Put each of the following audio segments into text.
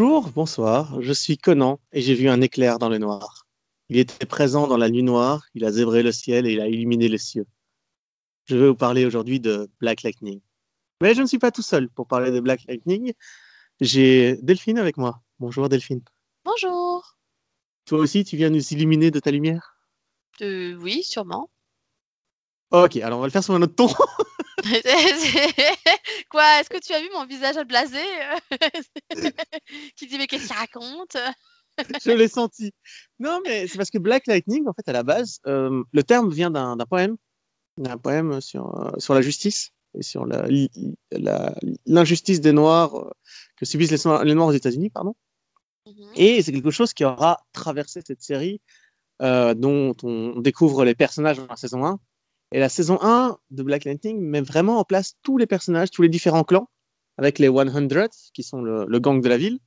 Bonjour, bonsoir, je suis Conan et j'ai vu un éclair dans le noir. Il était présent dans la nuit noire, il a zébré le ciel et il a illuminé les cieux. Je vais vous parler aujourd'hui de Black Lightning. Mais je ne suis pas tout seul pour parler de Black Lightning. J'ai Delphine avec moi. Bonjour Delphine. Bonjour. Toi aussi, tu viens nous illuminer de ta lumière? Euh, oui, sûrement. Ok, alors on va le faire sur un autre ton. Quoi Est-ce que tu as vu mon visage blasé Qui dit mais qu'est-ce qu'il raconte? Je l'ai senti. Non, mais c'est parce que Black Lightning, en fait, à la base, euh, le terme vient d'un poème, d'un poème sur, euh, sur la justice et sur l'injustice des Noirs euh, que subissent les, Noirs- les Noirs aux États-Unis, pardon. Mhm. Et c'est quelque chose qui aura traversé cette série euh, dont on découvre les personnages dans la saison 1. Et la saison 1 de Black Lightning met vraiment en place tous les personnages, tous les différents clans, avec les 100, qui sont le, le gang de la ville,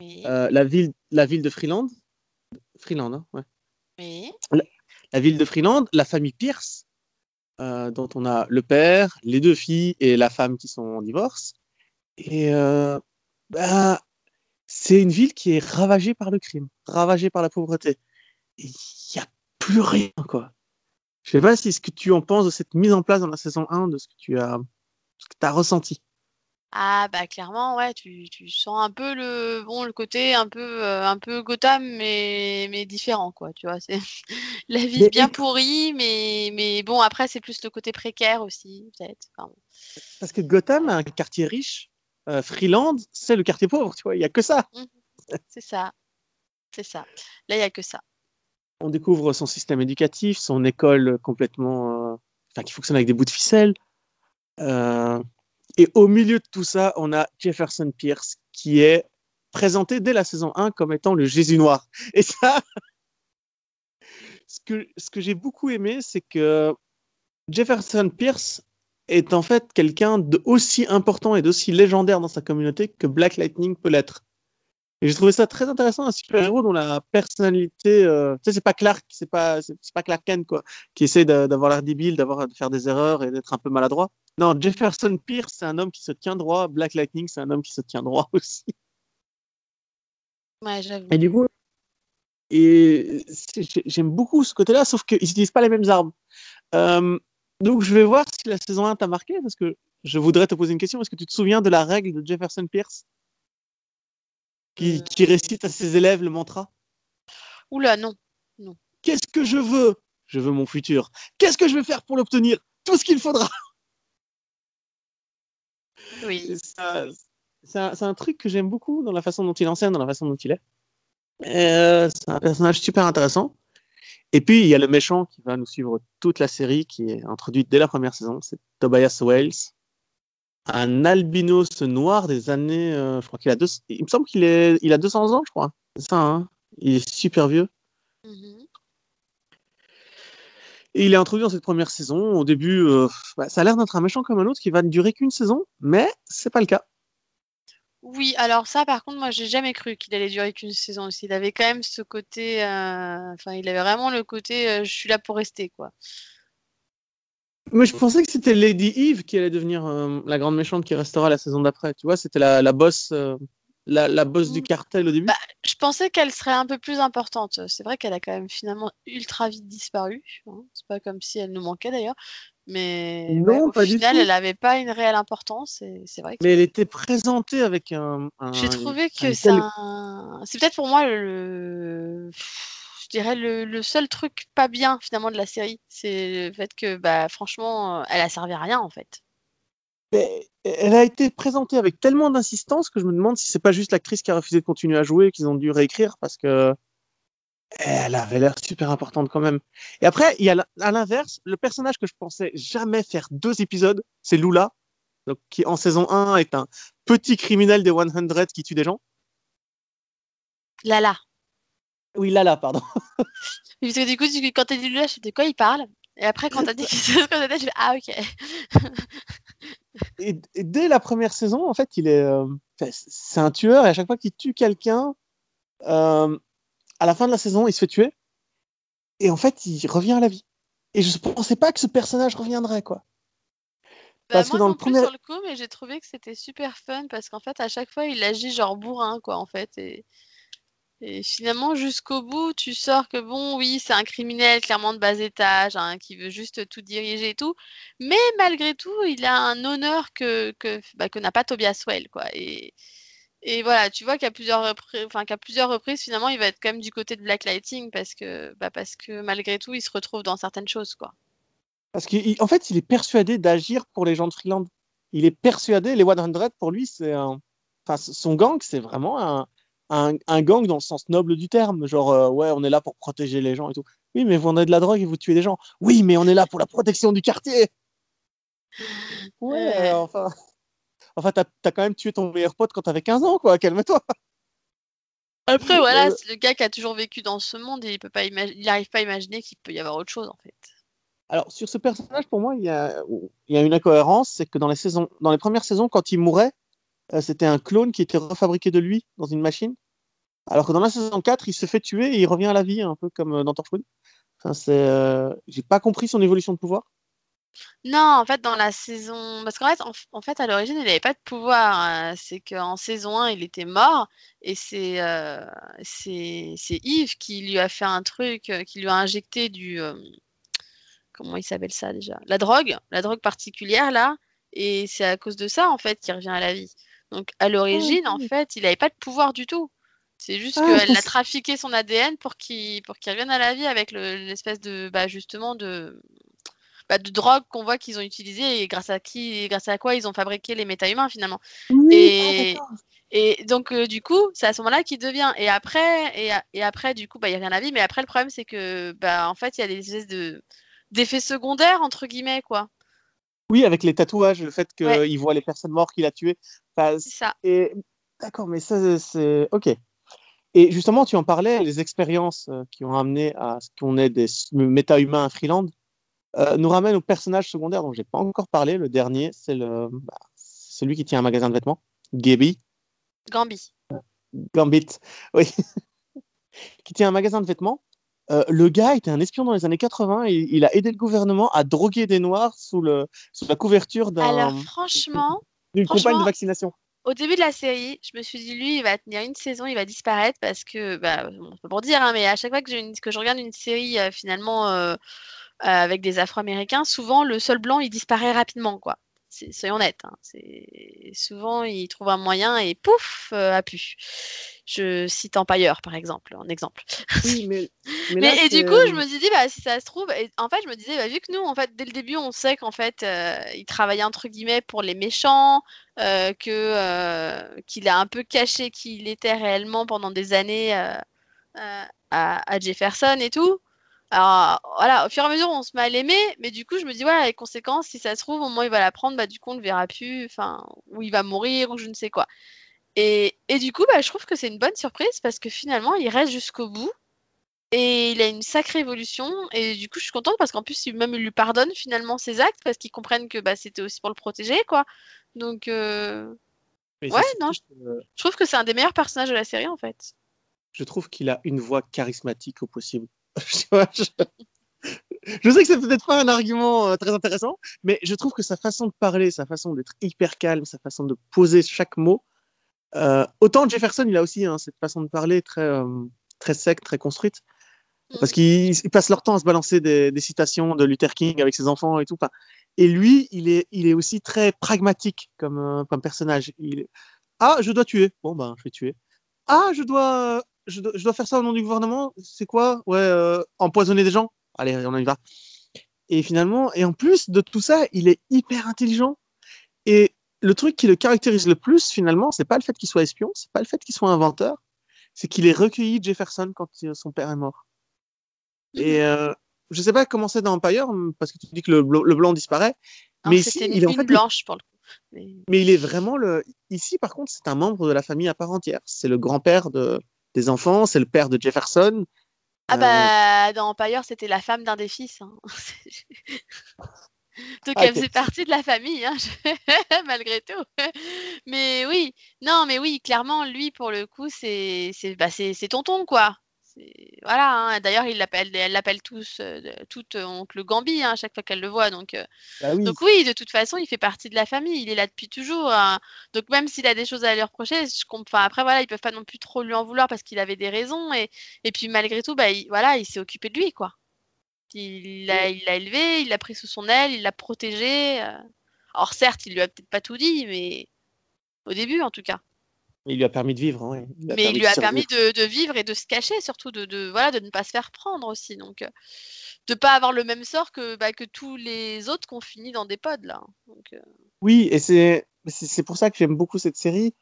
Oui. euh, la, ville, la ville de Freeland, Freeland, hein, ouais. oui. la ville de Freeland, la famille Pierce, euh, dont on a le père, les deux filles et la femme qui sont en divorce. Et euh, bah, c'est une ville qui est ravagée par le crime, ravagée par la pauvreté. Il n'y a plus rien, quoi. Je sais pas si ce que tu en penses de cette mise en place dans la saison 1, de ce que tu as, ce que as ressenti. Ah bah clairement ouais tu, tu sens un peu le bon le côté un peu euh, un peu Gotham mais mais différent quoi tu vois c'est la vie Mais- bien pourrie mais mais bon après c'est plus le côté précaire aussi peut-être Enfin. Parce que Gotham a un quartier riche, euh, Freeland, c'est le quartier pauvre, tu vois, il n'y a que ça. c'est ça c'est ça là il y a que ça on découvre son système éducatif, son école complètement, euh, qui fonctionne avec des bouts de ficelle. Euh, et au milieu de tout ça, on a Jefferson Pierce qui est présenté dès la saison 1 comme étant le Jésus noir. Et ça, ce que, ce que j'ai beaucoup aimé, c'est que Jefferson Pierce est en fait quelqu'un d'aussi important et d'aussi légendaire dans sa communauté que Black Lightning peut l'être. Et j'ai trouvé ça très intéressant, un super-héros dont la personnalité, euh, tu sais, c'est pas Clark, c'est pas, c'est pas Clark Kent, quoi, qui essaie d'avoir l'air débile, d'avoir, de faire des erreurs et d'être un peu maladroit. Non, Jefferson Pierce, c'est un homme qui se tient droit. Black Lightning, c'est un homme qui se tient droit aussi. ouais j'avoue Et du coup, et j'aime beaucoup ce côté-là, sauf qu'ils n'utilisent pas les mêmes armes. Euh, donc, je vais voir si la saison 1 t'a marqué, parce que je voudrais te poser une question. Est-ce que tu te souviens de la règle de Jefferson Pierce? Qui, Euh. qui récite à ses élèves le mantra? Oula non Qu'est-ce que je veux? Je veux mon futur. Qu'est-ce que je vais faire pour l'obtenir? Tout ce qu'il faudra. oui C'est un, truc que j'aime beaucoup dans la façon dont il enseigne, dans la façon dont il est. Euh, c'est un personnage super intéressant. Et puis, il y a le méchant qui va nous suivre toute la série, qui est introduit dès la première saison. C'est Tobias Wales, un albinos noir des années. euh, je crois qu'il a deux, il me semble qu'il est, il a 200 ans, je crois. C'est ça, hein Il est super vieux. Mhm. Et il est introduit dans cette première saison. Au début, euh, bah, ça a l'air d'être un méchant comme un autre qui va ne durer qu'une saison, mais c'est pas le cas. Oui, alors ça, par contre, moi, j'ai jamais cru qu'il allait durer qu'une saison aussi. Il avait quand même ce côté, euh, enfin, il avait vraiment le côté, je suis là pour rester, quoi. Mais je pensais que c'était Lady Eve qui allait devenir euh, la grande méchante qui restera la saison d'après. Tu vois, c'était la, la boss, euh, la, la boss du Mm. cartel au début. Bah, Je pensais qu'elle serait un peu plus importante. C'est vrai qu'elle a quand même finalement ultra vite disparu. hein. C'est pas comme si elle nous manquait d'ailleurs. Mais Non, ouais, au pas du final, tout. elle n'avait pas une réelle importance. C'est vrai que Mais elle était présentée avec un. un- j'ai trouvé que c'est tel- un... c'est peut-être pour moi le, je dirais le, le seul truc pas bien finalement de la série, c'est le fait que bah franchement, elle a servi à rien en fait. Mais elle a été présentée avec tellement d'insistance que je me demande si c'est pas juste l'actrice qui a refusé de continuer à jouer qu'ils ont dû réécrire parce que elle avait l'air super importante quand même. Et après, il y a à l'inverse, le personnage que je pensais jamais faire deux épisodes, c'est Lula, donc qui en saison 1 est un petit criminel des 100 qui tue des gens. Lala. Oui, Lala, pardon. Parce que du coup, quand t'as dit là, je sais de quoi il parle? Et après, quand t'as dit que qu'on était, je ah ok. et, et dès la première saison, en fait, il est, euh, c'est un tueur et à chaque fois qu'il tue quelqu'un, euh, à la fin de la saison, il se fait tuer et en fait, il revient à la vie. Et je pensais pas que ce personnage reviendrait, quoi. Bah, moi non plus sur le coup, mais j'ai trouvé que c'était super fun parce qu'en fait, à chaque fois, il agit genre bourrin, quoi, en fait. Et, et finalement, jusqu'au bout, tu sors que bon, oui, c'est un criminel clairement de bas étage, hein, qui veut juste tout diriger et tout. Mais malgré tout, il a un honneur que, que, bah, n'a pas Tobias Well, quoi. Et, et voilà, tu vois qu'à plusieurs, qu'à plusieurs reprises, finalement, il va être quand même du côté de Black Lighting parce que, bah, parce que malgré tout, il se retrouve dans certaines choses, quoi. Parce qu'en fait, il est persuadé d'agir pour les gens de Freeland. Il est persuadé, les 100 pour lui, c'est un... enfin, son gang, c'est vraiment un, un, gang dans le sens noble du terme. Genre, euh, ouais, on est là pour protéger les gens et tout. Oui, mais vous en avez de la drogue et vous tuez des gens. Oui, mais on est là pour la protection du quartier. Ouais, enfin. Enfin, t'as as quand même tué ton meilleur pote quand t'avais 15 ans, quoi. Calme-toi. Après, voilà, c'est le gars qui a toujours vécu dans ce monde et il peut pas il n'arrive pas à imaginer qu'il peut y avoir autre chose, en fait. Alors, sur ce personnage, pour moi, il y a, il y a une incohérence, c'est que dans les, saisons, dans les premières saisons, quand il mourait, euh, c'était un clone qui était refabriqué de lui dans une machine. Alors que dans la saison 4, il se fait tuer et il revient à la vie, un peu comme euh, dans Torchwood. Enfin, c'est, euh, j'ai pas compris son évolution de pouvoir. Non, en fait, dans la saison. Parce qu'en fait, en, fait, à l'origine, il n'avait pas de pouvoir. Hein. C'est qu'en saison 1, il était mort. Et c'est, Yves qui lui a fait un truc, qui lui a injecté du comment il s'appelle ça déjà? La drogue, la drogue particulière là, et c'est à cause de ça en fait qu'il revient à la vie. Donc à l'origine, en fait, il n'avait pas de pouvoir du tout. C'est juste ah, qu'elle a trafiqué son ADN pour qu'il pour qu'il revienne à la vie avec l'espèce de bah, justement de bah, de drogue qu'on voit qu'ils ont utilisé et grâce à qui grâce à quoi ils ont fabriqué les méta-humains finalement. et, ah, et donc euh, du coup, c'est à ce moment-là qu'il devient. Et après, et, et après du coup, bah il y a rien à vie. Mais après le problème c'est que bah en fait il y a des espèces de d'effets secondaires, entre guillemets, quoi. Oui, avec les tatouages, le fait qu'il voit les personnes mortes qu'il a tuées. C'est ça. Et... D'accord, mais ça, c'est. Ok. Et justement, tu en parlais, les expériences euh, qui ont amené à ce qu'on ait des méta-humains à Freeland euh, nous ramènent au personnage secondaire dont j'ai pas encore parlé. Le dernier, c'est le... Bah, celui qui tient un magasin de vêtements, Gaby. Gambi. Gambit, oui. qui tient un magasin de vêtements euh, le gars était un espion dans les années 80 et il a aidé le gouvernement à droguer des noirs sous, le, sous la couverture d'un. Alors franchement. D'une campagne de vaccination. Au début de la série, je me suis dit, lui, il va tenir une saison, il va disparaître parce que, bah, on pour dire, hein, mais à chaque fois que, que, je regarde une série euh, finalement euh, avec des Afro-Américains, souvent le seul blanc il disparaît rapidement, quoi soyons honnêtes. Hein, souvent, ils trouvent un moyen et pouf, euh, a pu. Je cite Empire, par exemple, en exemple. Oui, mais, mais, et du coup, je me suis dit, bah, si ça se trouve, en fait, je me disais, bah, vu que nous, en fait, dès le début, on sait qu'en fait, euh, il travaillait entre guillemets pour les méchants, euh, que qu'il a un peu caché qui il était réellement pendant des années à, Jefferson et tout. Alors voilà, au fur et à mesure, on se met à l'aimer, mais du coup, je me dis, voilà, les conséquences, si ça se trouve, au moins il va la prendre, bah du coup, on ne verra plus, enfin, ou il va mourir, ou je ne sais quoi. Et, et du coup, bah, je trouve que c'est une bonne surprise parce que finalement, il reste jusqu'au bout et il a une sacrée évolution. Et du coup, je suis contente parce qu'en plus, même il lui pardonne finalement ses actes parce qu'ils comprennent que bah, c'était aussi pour le protéger, quoi. Donc, euh... ouais, non, je... je trouve que c'est un des meilleurs personnages de la série en fait. Je trouve qu'il a une voix charismatique au possible. je, sais que c'est peut-être pas un argument euh, très intéressant, mais je trouve que sa façon de parler, sa façon d'être hyper calme, sa façon de poser chaque mot, euh, autant Jefferson, il a aussi hein, cette façon de parler très, euh, très sec, très construite, mm. parce qu'ils passent leur temps à se balancer des, citations de Luther King avec ses enfants et tout. Et lui, il est, il est aussi très pragmatique comme, comme personnage. Il Ah, je dois tuer. Bon, ben, je vais tuer. Ah, je dois je dois, faire ça au nom du gouvernement. C'est quoi? Ouais, euh, empoisonner des gens? Allez, on y va. Et finalement, et en plus de tout ça, il est hyper intelligent. Et le truc qui le caractérise le plus, finalement, c'est pas le fait qu'il soit espion, c'est pas le fait qu'il soit inventeur, c'est qu'il ait recueilli Jefferson quand son père est mort. Et euh, je sais pas comment c'est dans Empire, parce que tu dis que le, blanc disparaît. mais ici, il est en fait blanche pour le coup. Mais... mais... il est vraiment le. Ici, par contre, c'est un membre de la famille à part entière. C'est le grand-père de, des enfants, c'est le père de Jefferson. Ah bah, dans Empire, c'était la femme d'un des fils. Hein. Donc ah, elle faisait partie de la famille, hein, malgré tout. mais oui, non, mais oui, clairement, lui, pour le coup, c'est bah, tonton, quoi. Voilà. Hein. D'ailleurs, il l'appelle, elle l'appelle tous, euh, toute oncle Gambi hein, à chaque fois qu'elle le voit. Donc, Bah oui. donc oui, de toute façon, il fait partie de la famille. Il est là depuis toujours. hein. Donc même s'il a des choses à lui reprocher, je comprends. Après, voilà, ils peuvent pas non plus trop lui en vouloir parce qu'il avait des raisons. Et, et puis malgré tout, bah, il, voilà, il s'est occupé de lui, quoi. Il l'a, il l'a élevé, il l'a pris sous son aile, il l'a protégé. euh. Alors certes, il lui a peut-être pas tout dit, mais au début, en tout cas. Il lui a permis de vivre. hein. Mais permis il lui a permis de, de vivre et de se cacher, surtout de, de, voilà, de ne pas se faire prendre aussi. Donc, euh, de pas avoir le même sort que, bah, que tous les autres qui ont fini dans des pods, là. Donc, euh, Oui, et c'est c'est c'est pour ça que j'aime beaucoup cette série.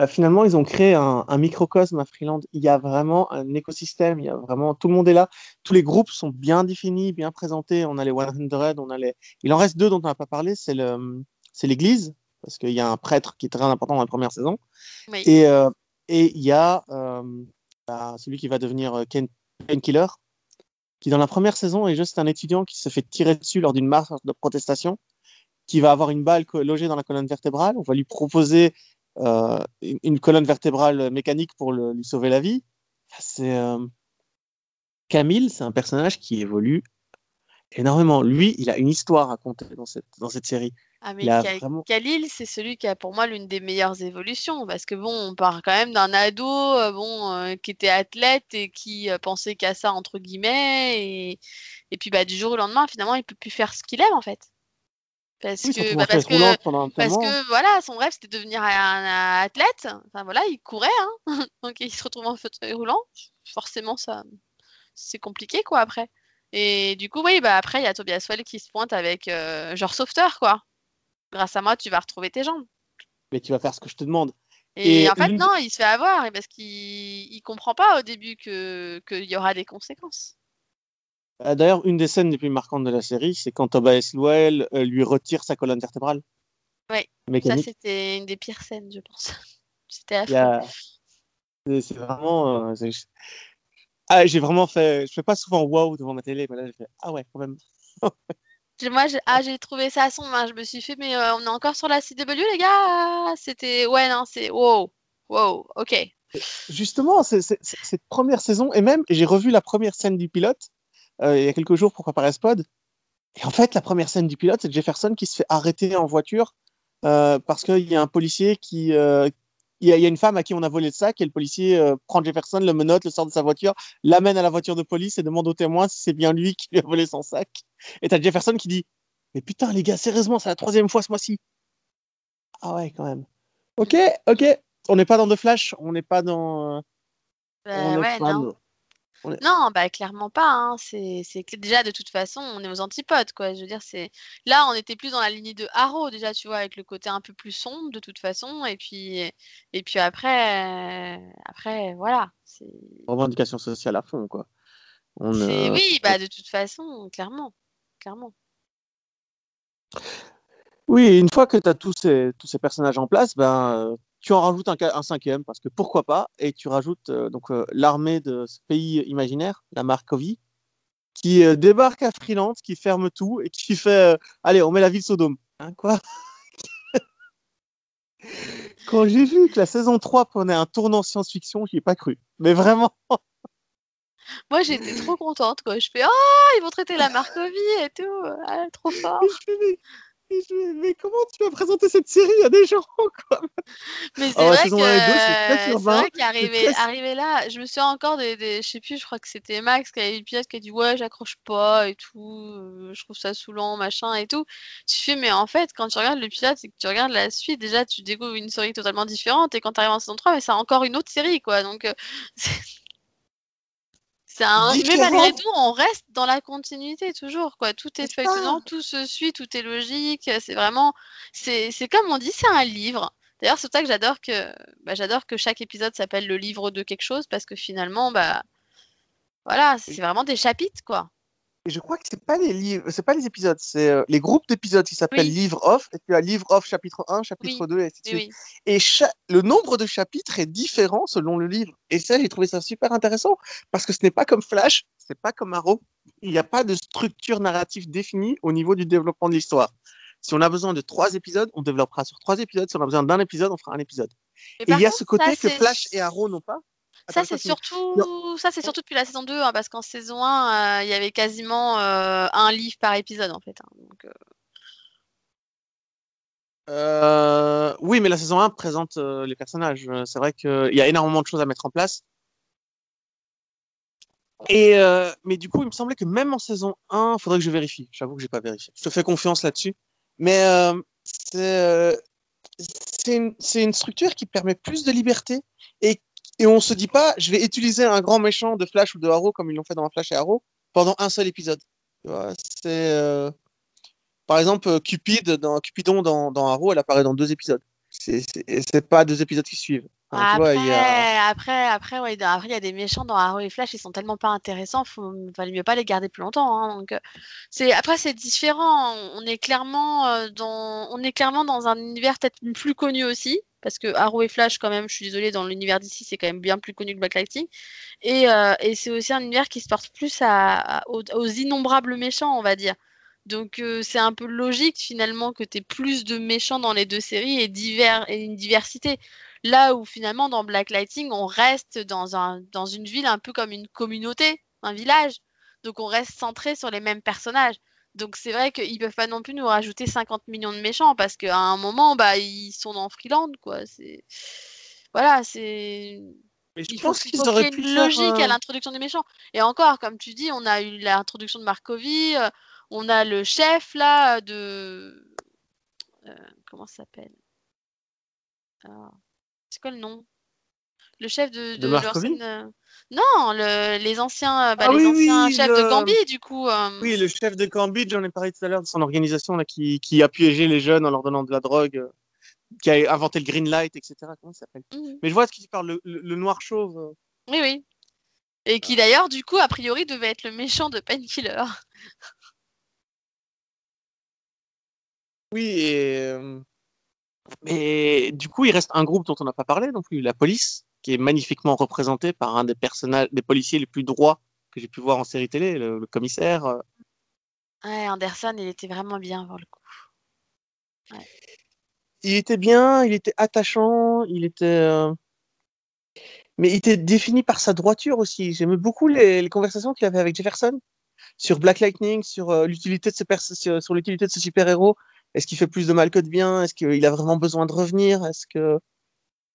Euh, finalement, ils ont créé un, un microcosme à Freeland. Il y a vraiment un écosystème. Il y a vraiment tout le monde est là. Tous les groupes sont bien définis, bien présentés. On a les 100, on a les. Il en reste deux dont on n'a pas parlé. C'est le c'est l'Église parce qu'il y a un prêtre qui est très important dans la première saison. oui. Et euh, et il y a euh, bah, celui qui va devenir euh, Ken Painkiller, qui dans la première saison est juste un étudiant qui se fait tirer dessus lors d'une marche de protestation, qui va avoir une balle logée dans la colonne vertébrale. On va lui proposer euh, une, colonne vertébrale mécanique pour le- lui sauver la vie. C'est euh, Camille, c'est un personnage qui évolue énormément. Lui, il a une histoire à conter dans cette dans cette série. Ah, mais vraiment Khalil, c'est celui qui a pour moi l'une des meilleures évolutions. Parce que bon, on part quand même d'un ado euh, bon, euh, qui était athlète et qui euh, pensait qu'à ça, entre guillemets. Et, et puis bah, du jour au lendemain, finalement, il peut plus faire ce qu'il aime en fait. Parce oui, que, bah, parce que, parce que voilà, son rêve c'était de devenir un, un athlète. Enfin voilà, il courait, hein. Donc il se retrouve en fauteuil roulant. Forcément, ça, c'est compliqué quoi après. Et du coup, oui, bah après, il y a Tobias Well qui se pointe avec genre sauveteur quoi. Grâce à moi, tu vas retrouver tes jambes. Mais tu vas faire ce que je te demande. Et, Et en fait, non, il se fait avoir parce qu'il il comprend pas au début que qu'il y aura des conséquences. Euh, D'ailleurs, une des scènes les plus marquantes de la série, c'est quand Tobias Loel euh, lui retire sa colonne vertébrale. Ouais, Ça, c'était une des pires scènes, je pense. C'était affreux. a- C'est vraiment. euh, Ah, j'ai vraiment fait. Je fais pas souvent wow devant ma télé, mais là j'ai fait ah ouais quand même. Moi, j'ai ah, j'ai trouvé ça sombre. hein. Je me suis fait, mais euh, on est encore sur la CW, les gars? C'était, ouais, non, c'est wow, wow, ok. Justement, c'est- c'est- cette première saison et même j'ai revu la première scène du pilote euh, il y a quelques jours pour préparer ce pod. Et en fait, la première scène du pilote, c'est Jefferson qui se fait arrêter en voiture euh, parce qu'il y a un policier qui. Il y, a, il y a une femme à qui on a volé le sac et le policier euh, prend Jefferson, le menotte, le sort de sa voiture, l'amène à la voiture de police et demande au témoin si c'est bien lui qui lui a volé son sac. Et t'as Jefferson qui dit Mais putain, les gars, sérieusement, c'est la troisième fois ce mois-ci. Ah ouais, quand même. Ok, ok. On n'est pas dans The Flash, on n'est pas dans. euh, Bah, on ouais, pas non. Non, bah clairement pas. Hein. C'est, déjà de toute façon, on est aux antipodes, quoi. Je veux dire, c'est là, on était plus dans la lignée de Arrow déjà, tu vois, avec le côté un peu plus sombre de toute façon, et puis et puis après, euh, après, voilà. Revendication sociale à fond, quoi. On, euh, oui, bah de toute façon, clairement, clairement. Oui, une fois que tu as tous ces, tous ces personnages en place, ben, euh, tu en rajoutes un, cinquième, parce que pourquoi pas, et tu rajoutes euh, donc euh, l'armée de ce pays imaginaire, la Markovie, qui euh, débarque à Freeland, qui ferme tout, et qui fait Allez, on met la ville Sodome. Hein, quoi? Quand j'ai vu que la saison 3 prenait un tournant science-fiction, j'y ai pas cru. Mais vraiment, Moi, j'étais trop contente, quoi. Je fais, oh, ils vont traiter la Markovie et tout, ah, trop fort. mais, comment tu vas présenter cette série à des gens quoi? Mais c'est vrai que vrai qu'arrivé très- là, je me suis encore des, des je sais plus, je crois que c'était Max qui avait eu le pilote qui a dit ouais, j'accroche pas et tout, euh, je trouve ça saoulant, machin et tout. Tu fais mais en fait, quand tu regardes le pilote et que tu regardes la suite, déjà tu découvres une série totalement différente et quand tu arrives en saison 3, mais c'est encore une autre série quoi. Donc euh, un mais malgré tout, on reste dans la continuité toujours quoi. Tout est C'est feuilletonnant, tout se suit, tout est logique, c'est vraiment c'est c'est comme on dit, c'est un livre. D'ailleurs, c'est pour ça que j'adore que bah, j'adore que chaque épisode s'appelle le livre de quelque chose parce que finalement, bah voilà, c'est vraiment des chapitres quoi. Et je crois que c'est pas les livres, c'est pas les épisodes, c'est euh, les groupes d'épisodes qui s'appellent Oui. livre off, et tu as livre off chapitre 1, chapitre Oui. 2, et ainsi de suite. oui. Et cha- le nombre de chapitres est différent selon le livre. Et ça, j'ai trouvé ça super intéressant, parce que ce n'est pas comme Flash, c'est pas comme Arrow. Il n'y a pas de structure narrative définie au niveau du développement de l'histoire. Si on a besoin de trois épisodes, on développera sur trois épisodes. Si on a besoin d'un épisode, on fera un épisode. Et il y a contre, ce côté ça, que Flash et Arrow n'ont pas. Ça, c'est surtout, ça, c'est surtout depuis la saison 2, hein, parce qu'en saison 1, il y avait quasiment un livre par épisode, en fait. Hein, donc, oui, mais la saison 1 présente les personnages. C'est vrai qu'il y a énormément de choses à mettre en place. Et mais du coup, il me semblait que même en saison 1, il faudrait que je vérifie. J'avoue que j'ai pas vérifié. Je te fais confiance là-dessus. Mais c'est une, une, structure qui permet plus de liberté et, et on se dit pas, je vais utiliser un grand méchant de Flash ou de Arrow comme ils l'ont fait dans Flash et Arrow pendant un seul épisode. C'est par exemple, Cupid dans, Cupidon dans, dans Arrow, elle apparaît dans deux épisodes. C'est pas deux épisodes qui suivent. Après, après, après, ouais, après, il y a des méchants dans Arrow et Flash, ils sont tellement pas intéressants, il valait mieux pas les garder plus longtemps. Hein, donc, c'est après, c'est différent. On est clairement euh, dans, on est clairement dans un univers peut-être plus connu aussi, parce que Arrow et Flash, quand même, je suis désolée, dans l'univers d'ici, c'est quand même bien plus connu que Black Lightning. Et, euh, et c'est aussi un univers qui se porte plus à, aux innombrables méchants, on va dire. Donc euh, c'est un peu logique finalement que tu aies plus de méchants dans les deux séries et, divers, et une diversité. Là où finalement dans Black Lightning, on reste dans, un, dans une ville un peu comme une communauté, un village. Donc on reste centré sur les mêmes personnages. Donc c'est vrai qu'ils peuvent pas non plus nous rajouter 50 millions de méchants parce qu'à un moment, bah, ils sont dans Freeland, quoi. C'est voilà, c'est. je pense qu'ils auraient pu une logique à l'introduction des méchants. Et encore, comme tu dis, on a eu l'introduction de Markovie. Euh, on a le chef là de. Euh, comment ça s'appelle? Ah, C'est quoi le nom? Le chef de. De, euh, Non, les anciens, bah, ah les anciens chefs de Gambit, du coup. Euh. Oui, le chef de Gambit, j'en ai parlé tout à l'heure de son organisation là, qui, a piégé les jeunes en leur donnant de la drogue, qui a inventé le green light, etc. Comment ça s'appelle? Mmh. Mais je vois ce qui tu parles, le, noir chauve. Oui, oui. Et qui d'ailleurs, du coup, a priori, devait être le méchant de Painkiller. Oui, et, et, du coup, il reste un groupe dont on n'a pas parlé non plus, la police, qui est magnifiquement représentée par un des personnages, des policiers les plus droits que j'ai pu voir en série télé, le, commissaire. Euh. Ouais, Anderson, il était vraiment bien pour le coup. Il était bien, il était attachant, il était. Euh, mais il était défini par sa droiture aussi. J'aimais beaucoup les, les conversations qu'il avait avec Jefferson sur Black Lightning, sur euh, l'utilité de ce sur l'utilité de ce super héros est-ce qu'il fait plus de mal que de bien? Est-ce qu'il a vraiment besoin de revenir? Est-ce que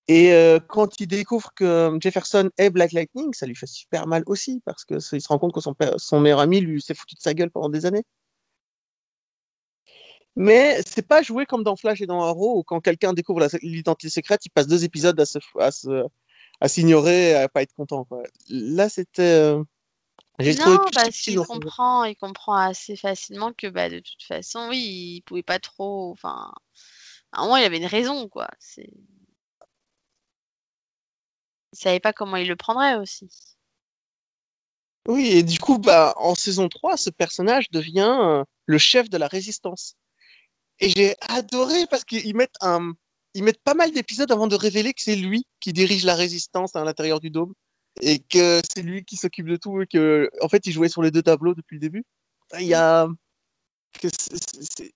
et euh, quand il découvre que Jefferson est Black Lightning, ça lui fait super mal aussi parce que il se rend compte que son, meilleur ami lui s'est foutu de sa gueule pendant des années. Mais c'est pas joué comme dans Flash et dans Arrow où quand quelqu'un découvre l'identité secrète, il passe deux épisodes à se à s'ignorer, à, à pas être content. Là, c'était euh, non, parce qu'il comprend, il comprend assez facilement que bah, de toute façon, oui, il pouvait pas trop. Enfin, à un moment, il avait une raison, quoi. C'est... Il savait pas comment il le prendrait aussi. Oui, et du coup, bah, en saison 3, ce personnage devient euh, le chef de la résistance. Et j'ai adoré parce qu'ils mettent un. Ils mettent pas mal d'épisodes avant de révéler que c'est lui qui dirige la résistance à l'intérieur du dôme et que c'est lui qui s'occupe de tout et que en fait il jouait sur les deux tableaux depuis le début. Il y a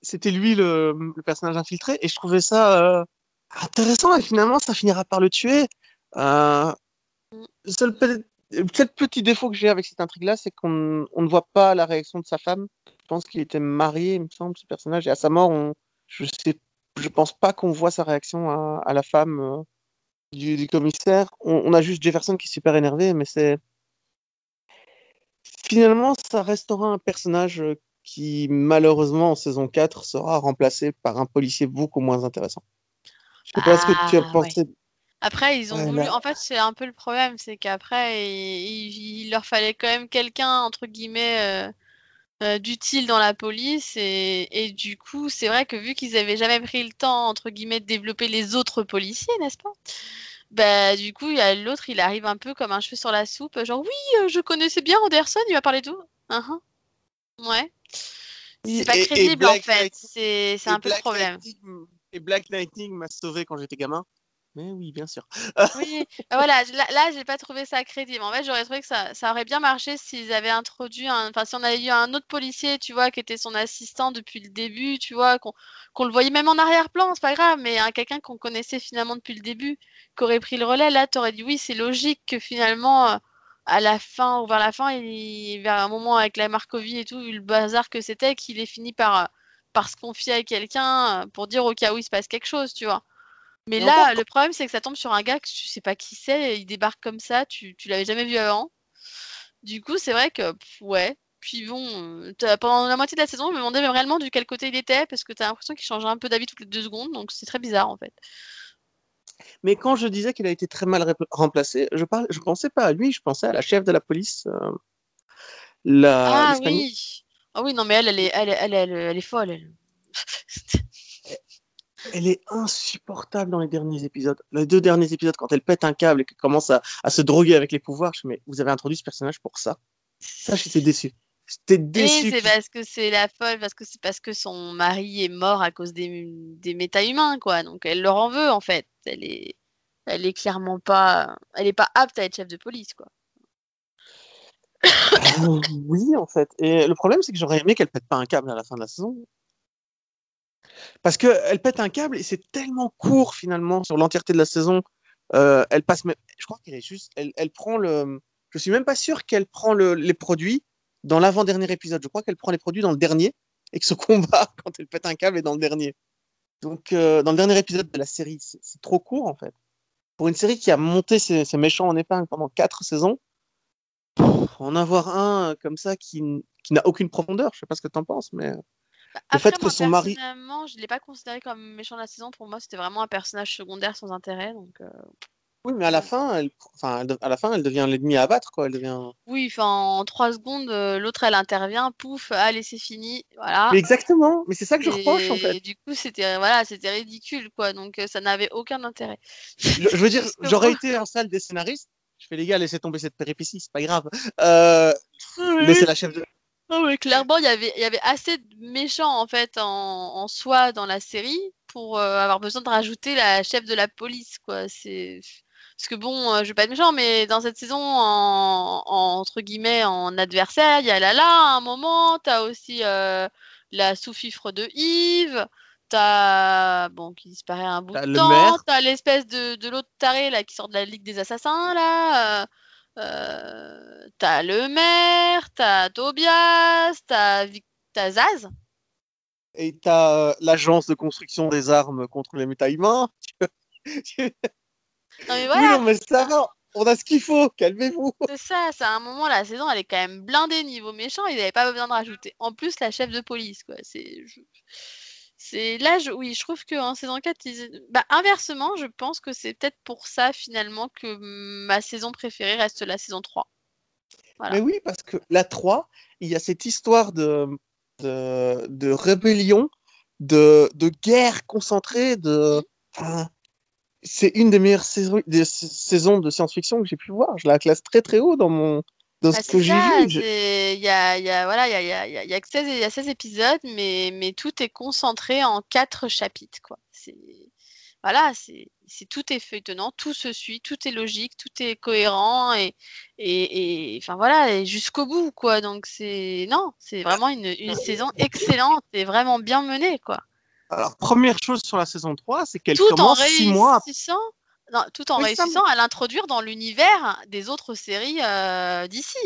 c'était lui le, personnage infiltré et je trouvais ça euh, intéressant et finalement ça finira par le tuer. Euh, le seul peut-être petit défaut que j'ai avec cette intrigue-là, c'est qu'on ne voit pas la réaction de sa femme. Je pense qu'il était marié, il me semble, ce personnage, et à sa mort, je sais, je pense pas qu'on voit sa réaction à, à la femme. Euh, du, commissaire. On, a juste Jefferson qui est super énervé, mais c'est. Finalement, ça restera un personnage euh, qui, malheureusement, en saison 4, sera remplacé par un policier beaucoup moins intéressant. Je sais pas ce que tu as ah, pensé. Après, ils ont voulu. En fait, c'est un peu le problème, c'est qu'après, il, leur fallait quand même quelqu'un, entre guillemets. Euh, euh, d'utile dans la police et, et du coup c'est vrai que vu qu'ils avaient jamais pris le temps entre guillemets de développer les autres policiers n'est-ce pas? Bah du coup il y a l'autre il arrive un peu comme un cheveu sur la soupe genre oui euh, je connaissais bien Anderson il m'a parlé tout uh ouais. C'est pas crédible en fait. C'est un peu le problème. Et Black Lightning m'a sauvé quand j'étais gamin Mais oui, bien sûr. Oui, bah voilà, là, là j'ai pas trouvé ça crédible. En fait, j'aurais trouvé que ça, aurait bien marché s'ils avaient introduit. Enfin, si on avait eu un autre policier, tu vois, qui était son assistant depuis le début, tu vois, qu'on le voyait même en arrière-plan, c'est pas grave, mais un quelqu'un qu'on connaissait finalement depuis le début, qui aurait pris le relais, là, t'aurais dit oui, c'est logique que finalement, euh, à la fin, ou vers la fin, il, vers un moment avec la Markovie et tout, le bazar que c'était, qu'il ait fini par, euh, par se confier à quelqu'un euh, pour dire au cas où il se passe quelque chose, tu vois. Mais Et là, encore- le problème, c'est que ça tombe sur un gars que tu sais pas qui c'est, il débarque comme ça, tu, tu l'avais jamais vu avant. Du coup, c'est vrai que, pff, ouais. Puis bon, euh, pendant la moitié de la saison, je me demandais réellement du quel côté il était, parce que t'as l'impression qu'il changeait un peu d'avis toutes les deux secondes, donc c'est très bizarre en fait. Mais quand je disais qu'il a été très mal remplacé, je parle, je pensais pas à lui, je pensais à la chef de la police, euh, la Ah oui! Ah oui, non, mais elle, elle est, elle, est- elle, elle, elle est folle, elle. Elle est insupportable dans les derniers épisodes. Les deux derniers épisodes, quand elle pète un câble et qu'elle commence à, à se droguer avec les pouvoirs, je me dis, mais vous avez introduit ce personnage pour ça. Ça, j'étais déçu. J'étais déçu. c'est parce que c'est la folle, parce que c'est parce que son mari est mort à cause des, des méta-humains, quoi. Donc elle leur en veut, en fait. Elle est, elle est clairement pas, elle est pas apte à être chef de police, quoi. Euh, oui, en fait. Et le problème, c'est que j'aurais aimé qu'elle pète pas un câble à la fin de la saison. Parce qu'elle pète un câble et c'est tellement court finalement sur l'entièreté de la saison. Euh, elle passe. Je crois qu'elle est juste. Elle, prend le. Je suis même pas sûr qu'elle prend le- les produits dans l'avant-dernier épisode. Je crois qu'elle prend les produits dans le dernier et que ce combat, quand elle pète un câble, est dans le dernier. Donc, euh, dans le dernier épisode de la série, c'est trop court en fait. Pour une série qui a monté ses, méchants en épingle pendant quatre saisons, en avoir un euh, comme ça qui, qui n'a aucune profondeur, je sais pas ce que tu en penses, mais Le fait que moi, son mari- personnellement, je l'ai pas considéré comme méchant de la saison. Pour moi, c'était vraiment un personnage secondaire sans intérêt. Donc, euh, oui, mais à la fin, elle, enfin, à la fin, elle devient l'ennemi à abattre, quoi. Elle devient. oui, enfin, en trois secondes, euh, l'autre, elle intervient, pouf, allez, c'est fini, voilà. Mais exactement. Mais c'est ça que je reproche en Et fait. du coup, c'était voilà, c'était ridicule, quoi. Donc, euh, ça n'avait aucun intérêt. Je, je veux dire, j'aurais été en salle des scénaristes. Je fais les gars, laissez tomber cette péripétie, c'est pas grave. Euh, mais c'est la chef de. Non, mais clairement, il y avait, il y avait assez de méchants en fait en, en soi dans la série pour euh, avoir besoin de rajouter la chef de la police, quoi. C'est parce que bon, euh, je vais pas être méchant, mais dans cette saison, en, en- entre guillemets, en adversaire, il y a Lala à un moment, t'as aussi euh, la sous-fifre de Yves, t'as bon qui disparaît un bout de temps, t'as l'espèce de, de l'autre taré là qui sort de la Ligue des Assassins là. Euh, t'as le maire, t'as Tobias, t'as t'as Zaz. Et t'as euh, l'agence de construction des armes contre les méta-humains. Non mais Oui, voilà, non, mais ça va. On a ce qu'il faut. Calmez-vous. c'est ça, c'est à un moment la saison elle est quand même blindée niveau méchant, ils n'avaient pas besoin de rajouter. En plus la chef de police quoi, c'est je- c'est là je... oui, je trouve que en saison 4 ils... bah inversement, je pense que c'est peut-être pour ça finalement que ma saison préférée reste la saison 3. Voilà. Mais oui, parce que la 3, il y a cette histoire de, de, de rébellion, de, de guerre concentrée, de. enfin, c'est une des meilleures saisons, des sa- saisons de science-fiction que j'ai pu voir. Je la classe très très haut dans mon dans Bah, ce que j'ai vu. Je- il y a, il y a, voilà, il y a, il y a, il y a- il y a que 16, il y a 16 épisodes, mais, mais tout est concentré en quatre chapitres, quoi. C'est, voilà, c'est, c'est tout est feuilletonnant, tout se suit, tout est logique, tout est cohérent et, et, et enfin voilà, et jusqu'au bout, quoi. Donc c'est, non, c'est vraiment une, une saison excellente et vraiment bien menée, quoi. Alors, première chose sur la saison 3, c'est qu'elle Tout en commence six mois après. Non, tout en Oui, réussissant à l'introduire dans l'univers des autres séries euh, d'ici.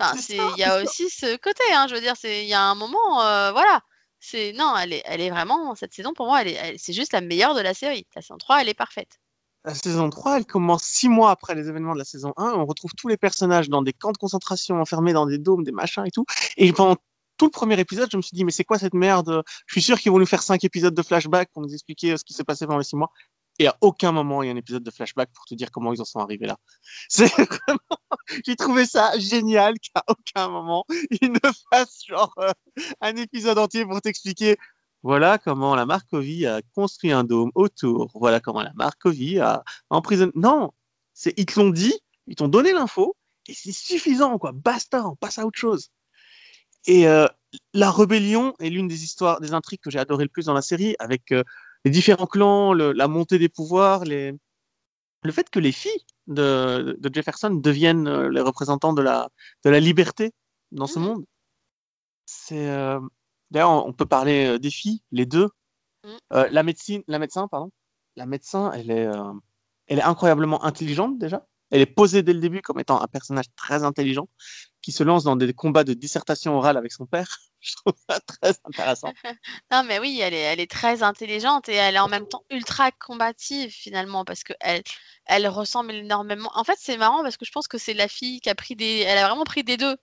Enfin, il y a ça. aussi ce côté, hein, je veux dire, c'est, il y a un moment, euh, voilà, c'est, non, elle est, elle est vraiment, cette saison pour moi, elle est, elle- c'est juste la meilleure de la série. La saison 3, elle est parfaite. La saison 3, elle commence six mois après les événements de la saison 1. On retrouve tous les personnages dans des camps de concentration enfermés dans des dômes, des machins et tout. Et pendant tout le premier épisode, je me suis dit, mais c'est quoi cette merde? Je suis sûr qu'ils vont nous faire cinq épisodes de flashback pour nous expliquer ce qui s'est passé pendant les six mois. Et à aucun moment, il y a un épisode de flashback pour te dire comment ils en sont arrivés là. J'ai trouvé ça génial qu'à aucun moment, ils ne fassent genre euh, un épisode entier pour t'expliquer voilà comment la Markovie a construit un dôme autour. Voilà comment la Markovie a emprisonné. Non, c'est ils te l'ont dit, ils t'ont donné l'info et c'est suffisant quoi. Basta, on passe à autre chose. Et euh, la rébellion est l'une des histoires, des intrigues que j'ai adoré le plus dans la série, avec euh, les différents clans, le- la montée des pouvoirs, les le fait que les filles de, de Jefferson deviennent euh, les représentants de la, de la liberté dans ce Mhm. monde, c'est. euh, D'ailleurs, on peut parler euh, des filles, les deux. Mhm. Euh, la médecine, la médecin, pardon. La médecin, elle est, euh, elle est incroyablement intelligente déjà. Elle est posée dès le début comme étant un personnage très intelligent qui se lance dans des combats de dissertation orale avec son père. Je trouve ça très intéressant. Non, mais oui, elle est, elle est très intelligente et elle est en même temps ultra combative finalement parce que elle, elle ressemble énormément. En fait, c'est marrant parce que je pense que c'est la fille qui a pris des, elle a vraiment pris des deux.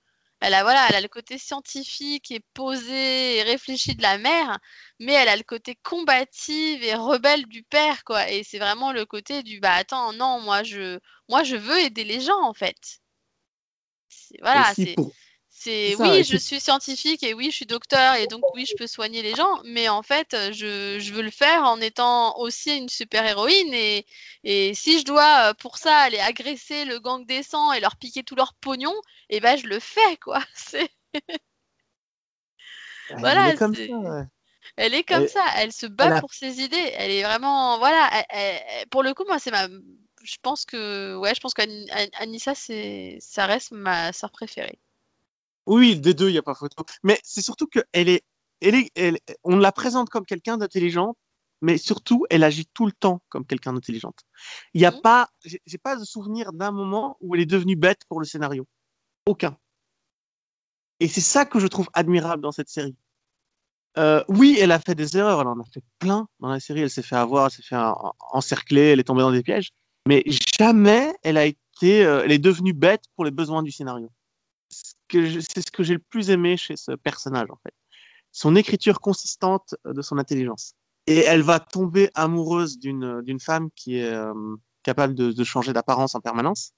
Elle a voilà, elle a le côté scientifique et posé et réfléchi de la mère, mais elle a le côté combative et rebelle du père quoi. Et c'est vraiment le côté du bah attends non moi je, moi je veux aider les gens en fait. C'est- Voilà, Et si c'est. pour- C'est C'est ça, oui, je suis scientifique et oui, je suis docteur et donc oui, je peux soigner les gens, mais en fait, je, je veux le faire en étant aussi une super-héroïne et, et si je dois euh, pour ça aller agresser le gang des sangs et leur piquer tout leur pognon, et ben je le fais quoi. C'est, elle Voilà, est comme c'est- ça. ouais. elle est comme Elle- ça, elle se bat pour ses idées, elle est vraiment voilà, elle- elle- elle- pour le coup moi c'est ma je pense que ouais, je pense qu'Anissa c'est ça reste ma sœur préférée. Oui, des deux, il n'y a pas photo. Mais c'est surtout que elle est, elle est, elle- on la présente comme quelqu'un d'intelligent, mais surtout, elle agit tout le temps comme quelqu'un d'intelligente. Il n'y a pas, j'ai pas de souvenir d'un moment où elle est devenue bête pour le scénario. Aucun. Et c'est ça que je trouve admirable dans cette série. Euh, oui, elle a fait des erreurs, elle en a fait plein dans la série. Elle s'est fait avoir, elle s'est fait en- encercler, elle est tombée dans des pièges. Mais jamais elle a été, euh, elle est devenue bête pour les besoins du scénario que c'est ce que j'ai le plus aimé chez ce personnage en fait. Son écriture consistante de son intelligence. Et elle va tomber amoureuse d'une d'une femme qui est euh, capable de, de changer d'apparence en permanence.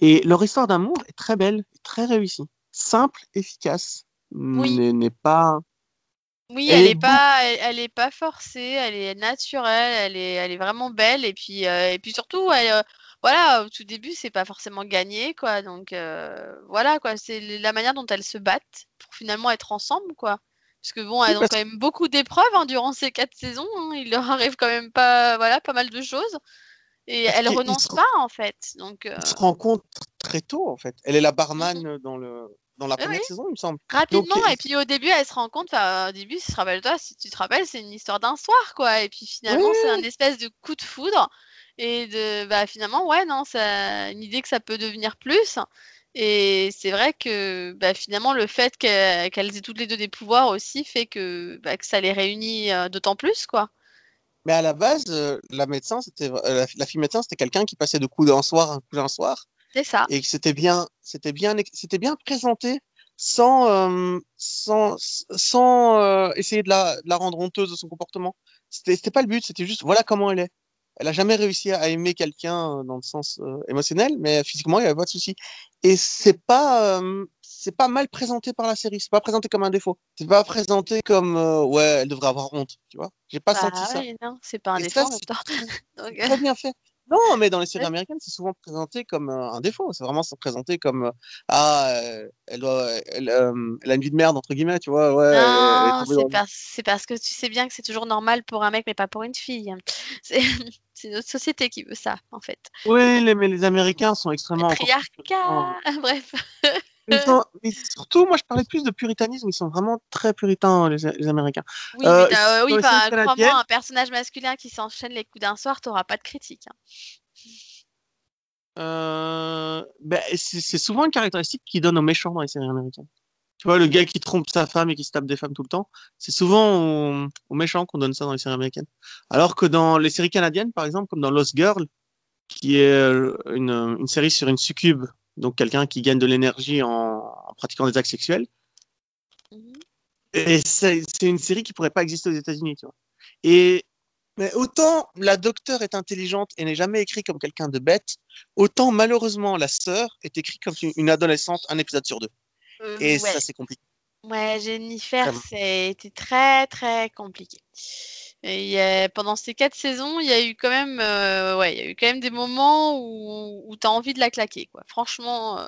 Et leur histoire d'amour est très belle, très réussie, simple, efficace. Oui. N'est n'est pas. Oui, Elle elle est pas, elle, elle est pas forcée, elle est naturelle, elle est, elle est vraiment belle et puis, euh, et puis surtout, elle, euh, voilà, au tout début, c'est pas forcément gagné, quoi. Donc euh, voilà, quoi, c'est la manière dont elles se battent pour finalement être ensemble, quoi. Parce que bon, elles ont quand même beaucoup d'épreuves hein, durant ces quatre saisons. hein. Il leur arrive quand même pas, voilà, pas mal de choses et Parce renoncent se- pas en fait. Donc euh, Ils se rencontrent très tôt en fait. Elle est la barman dans le dans la première oui. saison, il me semble. rapidement Donc, et puis au début, elles se rendent compte. enfin, Au début, si tu te rappelles toi, si tu te rappelles, c'est une histoire d'un soir, quoi. Et puis finalement, Oui, c'est un espèce de coup de foudre et de, bah finalement, ouais, non, ça, une idée que ça peut devenir plus. Et c'est vrai que bah, finalement, le fait que- qu'elles aient toutes les deux des pouvoirs aussi fait que, bah, que ça les réunit euh, d'autant plus, quoi. Mais à la base, euh, la médecin, c'était euh, la, la fille médecin, c'était quelqu'un qui passait de coup d'un soir à coup d'un soir, C'est ça. et que c'était bien, c'était bien, c'était bien présenté, sans, sans, sans essayer de la, de la rendre honteuse de son comportement. C'était, c'était pas le but, c'était juste voilà comment elle est. Elle a jamais réussi à aimer quelqu'un euh, dans le sens euh, émotionnel, mais physiquement, il y avait pas de souci. Et c'est pas, euh, c'est pas mal présenté par la série. C'est pas présenté comme un défaut. C'est pas présenté comme euh, ouais, elle devrait avoir honte. Tu vois J'ai pas Bah senti ça. non, c'est pas un Et défaut c'est très- bien fait. Non, mais dans les séries Ouais. américaines, c'est souvent présenté comme un défaut. C'est vraiment présenté comme ah, elle, doit, elle, euh, elle a une vie de merde entre guillemets, tu vois. Ouais, Non, c'est parce, c'est parce que tu sais bien que c'est toujours normal pour un mec, mais pas pour une fille. C'est, c'est notre société qui veut ça, en fait. Oui, les, mais les Américains sont extrêmement. encore Patriarcat, bref. sont- mais surtout, moi, je parlais plus de puritanisme. Ils sont vraiment très puritains, les, les Américains. Oui, Euh, mais euh, oui, enfin, séries crois-moi, un personnage masculin qui s'enchaîne les coups d'un soir, t'auras pas de critique. hein. Euh, ben, c'est souvent une caractéristique qu'ils donnent aux méchants dans les séries américaines. Tu vois, le gars qui trompe sa femme et qui se tape des femmes tout le temps, c'est souvent aux, aux méchants qu'on donne ça dans les séries américaines. Alors que dans les séries canadiennes, par exemple, comme dans Lost Girl, qui est euh, une, une série sur une succube, donc quelqu'un qui gagne de l'énergie en, en pratiquant des actes sexuels, Mhm. et c'est une série qui pourrait pas exister aux États-Unis, tu vois. Et mais autant la docteure est intelligente et n'est jamais écrite comme quelqu'un de bête, autant malheureusement la sœur est écrite comme une adolescente un épisode sur deux. Euh, Et ouais. ça c'est compliqué. Ouais, Jennifer, c'était très très compliqué. Et pendant ces quatre saisons, il y a eu quand même, euh, ouais, il y a eu quand même des moments où, où t'as envie de la claquer, quoi. Franchement, euh,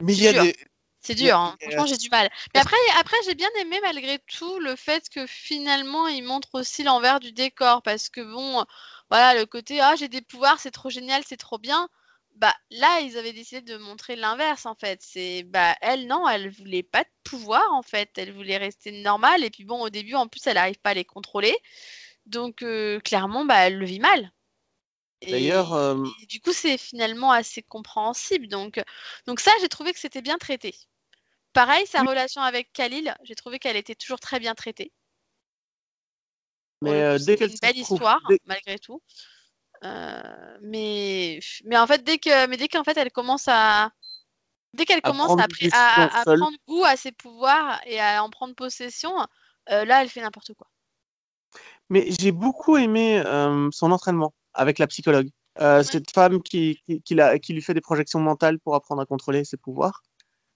Mais il y a dur. des, C'est dur, hein. franchement j'ai du mal. Mais après, après j'ai bien aimé malgré tout le fait que finalement il montre aussi l'envers du décor parce que bon, voilà le côté ah j'ai des pouvoirs, c'est trop génial, c'est trop bien. Bah là ils avaient décidé de montrer l'inverse en fait. C'est bah elle non, elle voulait pas de pouvoir en fait, elle voulait rester normale et puis bon au début en plus elle n'arrive pas à les contrôler. Donc euh, clairement bah elle le vit mal. D'ailleurs, euh, du coup, c'est finalement assez compréhensible. Donc, donc ça, j'ai trouvé que c'était bien traité. Pareil, sa relation avec Khalil, j'ai trouvé qu'elle était toujours très bien traitée. Mais euh, dès qu'elle une belle histoire, malgré tout. Euh, mais, mais en fait, dès que, mais dès qu'en fait, elle commence à, dès qu'elle commence à, à, prendre goût à ses pouvoirs et à en prendre possession, là, elle fait n'importe quoi. Mais j'ai beaucoup aimé son entraînement avec la psychologue. Euh, cette femme qui, qui, lui fait des projections mentales pour apprendre à contrôler ses pouvoirs.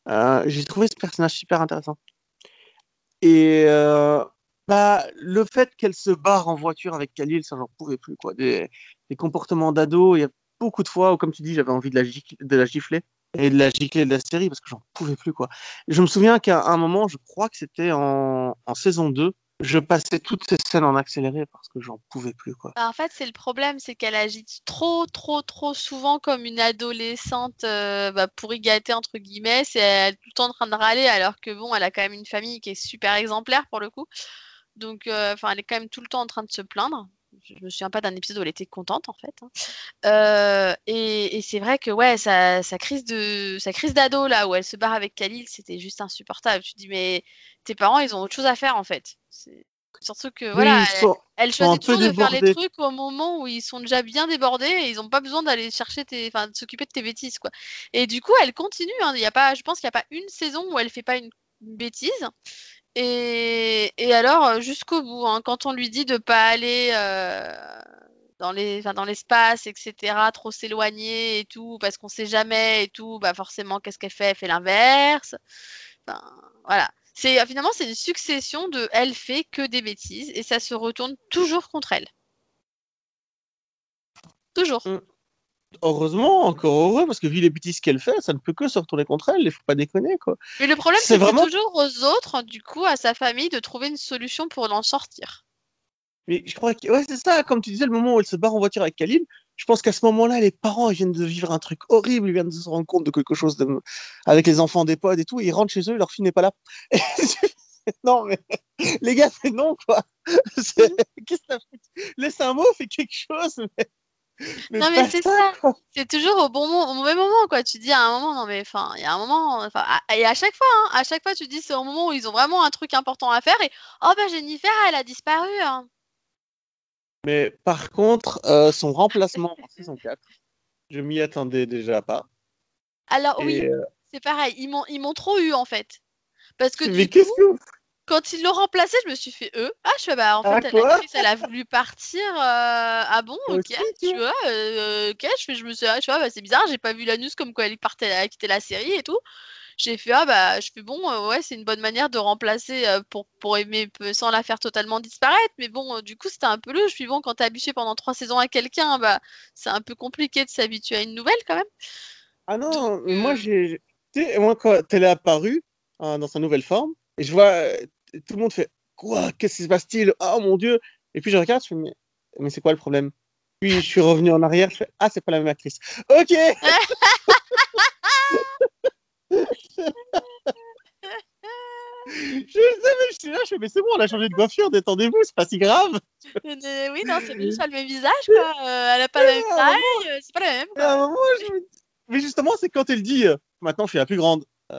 Euh, j'ai trouvé ce personnage super intéressant. Et euh, bah, le fait qu'elle se barre en voiture avec Khalil, ça j'en pouvais plus. Quoi. Des, comportements d'ado, il y a beaucoup de fois où, comme tu dis, j'avais envie de la, gifler et de la gicler de la série parce que j'en pouvais plus. Quoi. Je me souviens qu'à un moment, je crois que c'était en, saison 2, je passais toutes ces scènes en accéléré parce que j'en pouvais plus quoi. Bah, en fait, c'est le problème, c'est qu'elle agit trop, trop, trop souvent comme une adolescente euh, bah, pour y gâter entre guillemets. C'est elle est tout le temps en train de râler alors que bon, elle a quand même une famille qui est super exemplaire pour le coup. Donc, euh, enfin, elle est quand même tout le temps en train de se plaindre. Je me souviens pas d'un épisode où elle était contente en fait. Hein. Euh, et, c'est vrai que ouais, sa, crise de sa crise d'ado là où elle se barre avec Khalil, c'était juste insupportable. Tu te dis mais tes parents ils ont autre chose à faire en fait. Surtout que voilà, elle, choisit toujours de faire les trucs au moment où ils sont déjà bien débordés et ils n'ont pas besoin d'aller chercher tes, enfin, de s'occuper de tes bêtises quoi. Et du coup, elle continue. Hein. Y a pas, je pense qu'il n'y a pas une saison où elle fait pas une, bêtise. Et, alors jusqu'au bout, hein, quand on lui dit de pas aller euh, dans les, dans l'espace, etc., trop s'éloigner et tout, parce qu'on sait jamais et tout, bah forcément, qu'est-ce qu'elle fait? Elle fait l'inverse. Voilà. Euh, finalement c'est une succession de elle fait que des bêtises et ça se retourne toujours contre elle. Toujours. Mm. Heureusement, encore heureux, parce que vu les bêtises qu'elle fait, ça ne peut que se retourner contre elle, il faut pas déconner, quoi. Mais le problème, c'est vraiment... toujours aux autres, du coup, à sa famille, de trouver une solution pour en sortir. Mais je crois que, ouais, c'est ça, comme tu disais, le moment où elle se barre en voiture avec Khalil, je pense qu'à ce moment-là, les parents ils viennent de vivre un truc horrible, ils viennent de se rendre compte de quelque chose avec les enfants des potes et tout, ils rentrent chez eux, leur fille n'est pas là. non, mais les gars, c'est non, quoi. Qu'est-ce que fait? Laisse un mot, fais quelque chose. Mais... non mais c'est ça, c'est toujours au bon moment, au mauvais moment quoi. Tu dis à un moment non mais enfin il y a un moment, et à chaque fois, hein, à chaque fois tu dis c'est au moment où ils ont vraiment un truc important à faire et oh bah Jennifer elle a disparu. Hein. Mais par contre, euh, son remplacement en saison 4, je m'y attendais déjà pas. Alors oui, euh, c'est pareil, ils m'ont, ils m'ont trop eu en fait. Parce que Mais qu'est-ce que quand ils l'ont remplacé, je me suis fait eux. Ah, je fais bah en fait, ah, l'actrice, elle a voulu partir. Euh, ah bon, ok, tu vois, ok, je, fais, je me suis, ah, tu vois, bah, c'est bizarre, j'ai pas vu la news comme quoi elle partait, elle quitté la série et tout j'ai fait ah bah je fais bon euh, ouais c'est une bonne manière de remplacer euh, pour pour aimer sans la faire totalement disparaître mais bon euh, du coup c'était un peu louche puis bon quand t'es habitué pendant trois saisons à quelqu'un bah c'est un peu compliqué de s'habituer à une nouvelle quand même ah non moi j'ai moi quand elle est apparue hein, dans sa nouvelle forme et je vois tout le monde fait quoi qu'est-ce qui se passe-t-il? Oh mon dieu et puis je regarde je fais mais, mais c'est quoi le problème? Puis je suis revenu en arrière je fais ah c'est pas la même actrice ok je sais, mais je suis là, je fais, mais c'est bon, on a changé de coiffure, détendez-vous, c'est pas si grave. oui, non, c'est juste le même visage, quoi. Euh, elle a pas la même taille, euh, c'est pas la même. Quoi. Mais justement, c'est quand elle dit, euh, maintenant je suis la plus grande.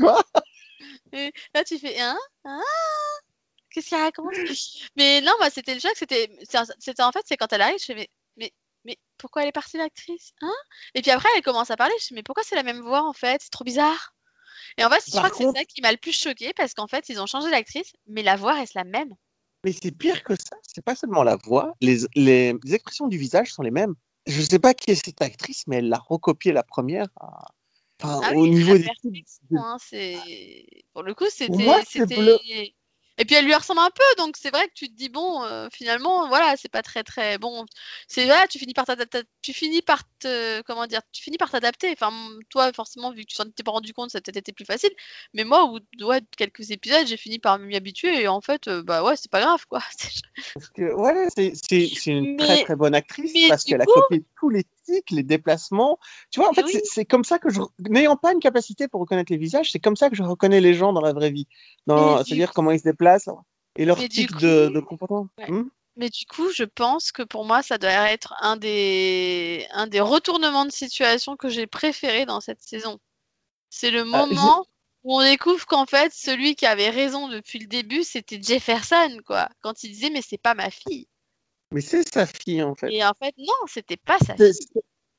Quoi? Là, tu fais, hein? Hein? Qu'est-ce qu'elle raconte? Mais non, moi, c'était le choc, c'était, c'était en fait, c'est quand elle arrive, je fais, mais mais pourquoi elle est partie l'actrice? Hein? Et puis après, elle commence à parler. Je me mais pourquoi c'est la même voix en fait? C'est trop bizarre. Et en fait, je crois que c'est ça qui m'a le plus choqué parce qu'en fait, ils ont changé l'actrice, mais la voix reste la même. Mais c'est pire que ça. C'est pas seulement la voix, les, les, expressions du visage sont les mêmes. Je sais pas qui est cette actrice, mais elle l'a recopié la première. Enfin, ah au niveau des. Hein, pour le coup, c'était Et puis elle lui ressemble un peu, donc c'est vrai que tu te dis bon, euh, finalement, voilà, c'est pas très très bon. C'est là, tu finis par t'adapter, tu finis par te, comment dire, tu finis par t'adapter. Enfin, toi, forcément, vu que tu t'en étais pas rendu compte, ça a peut-être été plus facile. Mais moi, au bout de quelques épisodes, j'ai fini par m'y habituer et en fait, euh, bah ouais, c'est pas grave quoi. Parce que ouais, c'est une très très bonne actrice parce qu'elle a copié tous les les déplacements. Tu vois, en fait, c'est comme ça que je, n'ayant pas une capacité pour reconnaître les visages, c'est comme ça que je reconnais les gens dans la vraie vie. C'est-à-dire comment ils se déplacent et leur type de, comportement. Hmm mais du coup, je pense que pour moi, ça doit être un des, un des retournements de situation que j'ai préféré dans cette saison. C'est le ah, moment où on découvre qu'en fait, celui qui avait raison depuis le début, c'était Jefferson, quoi. Quand il disait, mais c'est pas ma fille. Mais c'est sa fille, en fait. Et en fait, non, c'était pas sa fille.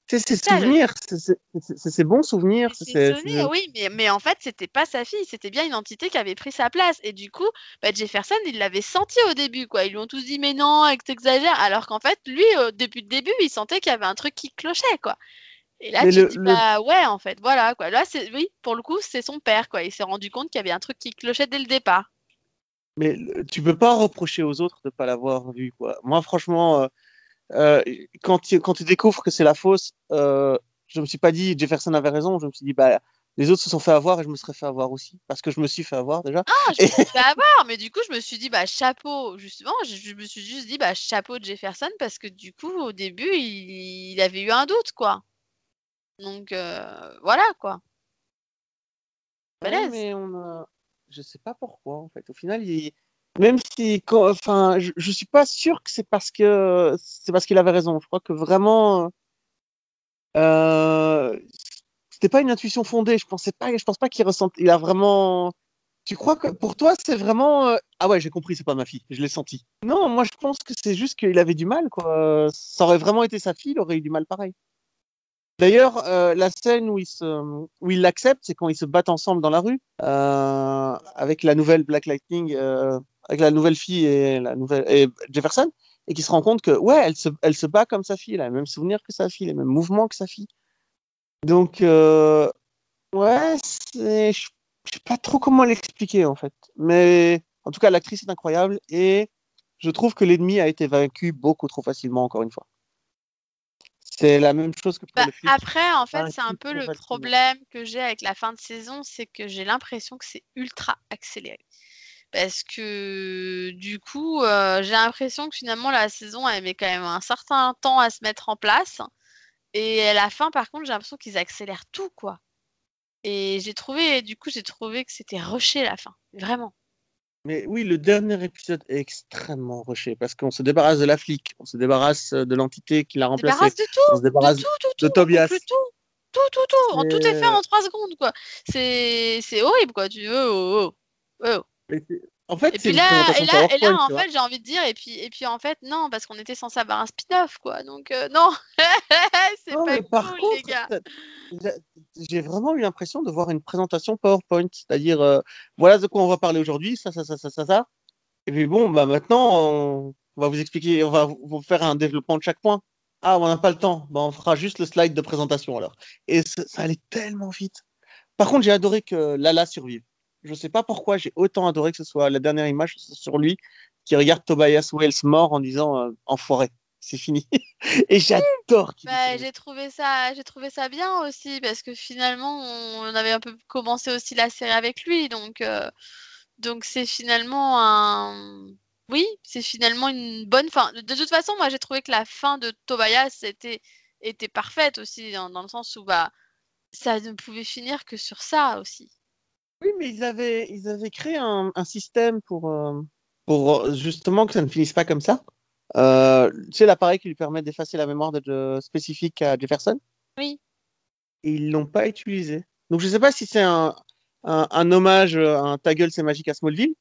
C'est ses souvenirs, c'est ses bons souvenirs. C'est souvenirs, oui, mais, mais en fait, c'était pas sa fille, c'était bien une entité qui avait pris sa place. Et du coup, bah, Jefferson, il l'avait senti au début, quoi. Ils lui ont tous dit, mais non, t'exagères. Alors qu'en fait, lui, depuis le début, il sentait qu'il y avait un truc qui clochait, quoi. Et là, tu dis, bah ouais, en fait, voilà, quoi. Là, c'est, oui, pour le coup, c'est son père, quoi. Il s'est rendu compte qu'il y avait un truc qui clochait dès le départ. Mais tu peux pas reprocher aux autres de pas l'avoir vu, quoi. Moi, franchement. Euh, euh, quand, tu, quand tu découvres que c'est la fausse, euh, je me suis pas dit Jefferson avait raison, je me suis dit bah les autres se sont fait avoir et je me serais fait avoir aussi parce que je me suis fait avoir déjà. Ah, je me suis fait avoir, mais du coup je me suis dit bah chapeau justement, je, me suis juste dit bah chapeau de Jefferson parce que du coup au début il, avait eu un doute quoi. Donc euh, voilà quoi. Ouais, mais on a... je sais pas pourquoi en fait. Au final même si, enfin, je, je suis pas sûr que c'est parce que c'est parce qu'il avait raison. Je crois que vraiment, euh, c'était pas une intuition fondée. Je pensais pas, je pense pas qu'il ressent. Il a vraiment. Tu crois que pour toi c'est vraiment euh, ah ouais j'ai compris c'est pas ma fille je l'ai senti non moi je pense que c'est juste qu'il avait du mal quoi ça aurait vraiment été sa fille il aurait eu du mal pareil D'ailleurs, euh, la scène où il se, où il l'accepte, c'est quand ils se battent ensemble dans la rue euh, avec la nouvelle Black Lightning, euh, avec la nouvelle fille et Jefferson, et qui se rend compte que ouais, elle se, bat comme sa fille, elle a les mêmes souvenirs que sa fille, les mêmes mouvements que sa fille. Donc ouais, je sais pas trop comment l'expliquer en fait, mais en tout cas l'actrice est incroyable et je trouve que l'ennemi a été vaincu beaucoup trop facilement encore une fois. C'est la même chose que pour bah, le film. Après, en fait, c'est un peu le problème que j'ai avec la fin de saison, c'est que j'ai l'impression que c'est ultra accéléré. Parce que du coup, euh, j'ai l'impression que finalement la saison elle met quand même un certain temps à se mettre en place. Et à la fin, par contre, j'ai l'impression qu'ils accélèrent tout, quoi. Et j'ai trouvé, du coup, j'ai trouvé que c'était rushé la fin, vraiment. Mais oui, le dernier épisode est extrêmement rushé parce qu'on se débarrasse de la flic, on se débarrasse euh, de l'entité qui l'a remplacé. On se débarrasse de tout, on se débarrasse de, tout, tout, de Tobias. Tout, tout, tout, tout. tout est fait en trois secondes, quoi. C'est horrible, quoi. Tu veux, oh, oh, oh. En fait, et puis là, et là, et là en fait, j'ai envie de dire, et puis, et puis en fait, non, parce qu'on était censé avoir un spin-off, quoi. Donc, euh, non, c'est pas cool, les gars. J'ai vraiment eu l'impression de voir une présentation PowerPoint, c'est-à-dire, euh, voilà de quoi on va parler aujourd'hui, ça, ça, ça, ça, ça, ça. Et puis bon, bah maintenant, on va vous expliquer, on va vous faire un développement de chaque point. Ah, on n'a pas le temps. Bah, on fera juste le slide de présentation alors. Et ça, ça allait tellement vite. Par contre, j'ai adoré que Lala survive je sais pas pourquoi j'ai autant adoré que ce soit la dernière image sur lui qui regarde Tobias Wells mort en disant euh, enfoiré. C'est fini. Et j'adore bah, j'ai trouvé ça j'ai trouvé ça bien aussi parce que finalement on avait un peu commencé aussi la série avec lui donc euh, donc c'est finalement un oui c'est finalement une bonne fin. De, toute façon moi j'ai trouvé que la fin de Tobias était était parfaite aussi dans, dans le sens où bah ça ne pouvait finir que sur ça aussi oui, mais ils avaient, ils avaient créé un, un système pour, euh, pour justement que ça ne finisse pas comme ça. Euh, tu sais, l'appareil qui lui permet d'effacer la mémoire de, spécifique à Jefferson? Oui. Et ils l'ont pas utilisé. Donc je sais pas si c'est un, un, un, hommage, un ta gueule c'est magique à Smallville.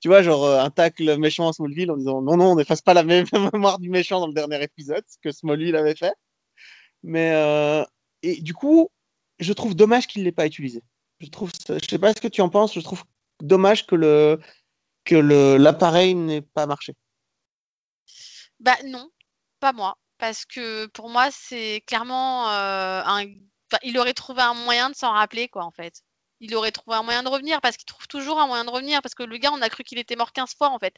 Tu vois, genre euh, un tacle méchant à Smallville en disant non, non, on n'efface pas la même mémoire du méchant dans le dernier épisode, ce que Smallville avait fait. Mais, euh, et du coup, je trouve dommage qu'il l'ait pas utilisé. Je trouve, je sais pas ce que tu en penses, je trouve dommage que le que le l'appareil n'ait pas marché. Bah non, pas moi, parce que pour moi c'est clairement euh, un, il aurait trouvé un moyen de s'en rappeler quoi en fait. il aurait trouvé un moyen de revenir parce qu'il trouve toujours un moyen de revenir parce que le gars, on a cru qu'il était mort 15 fois en fait.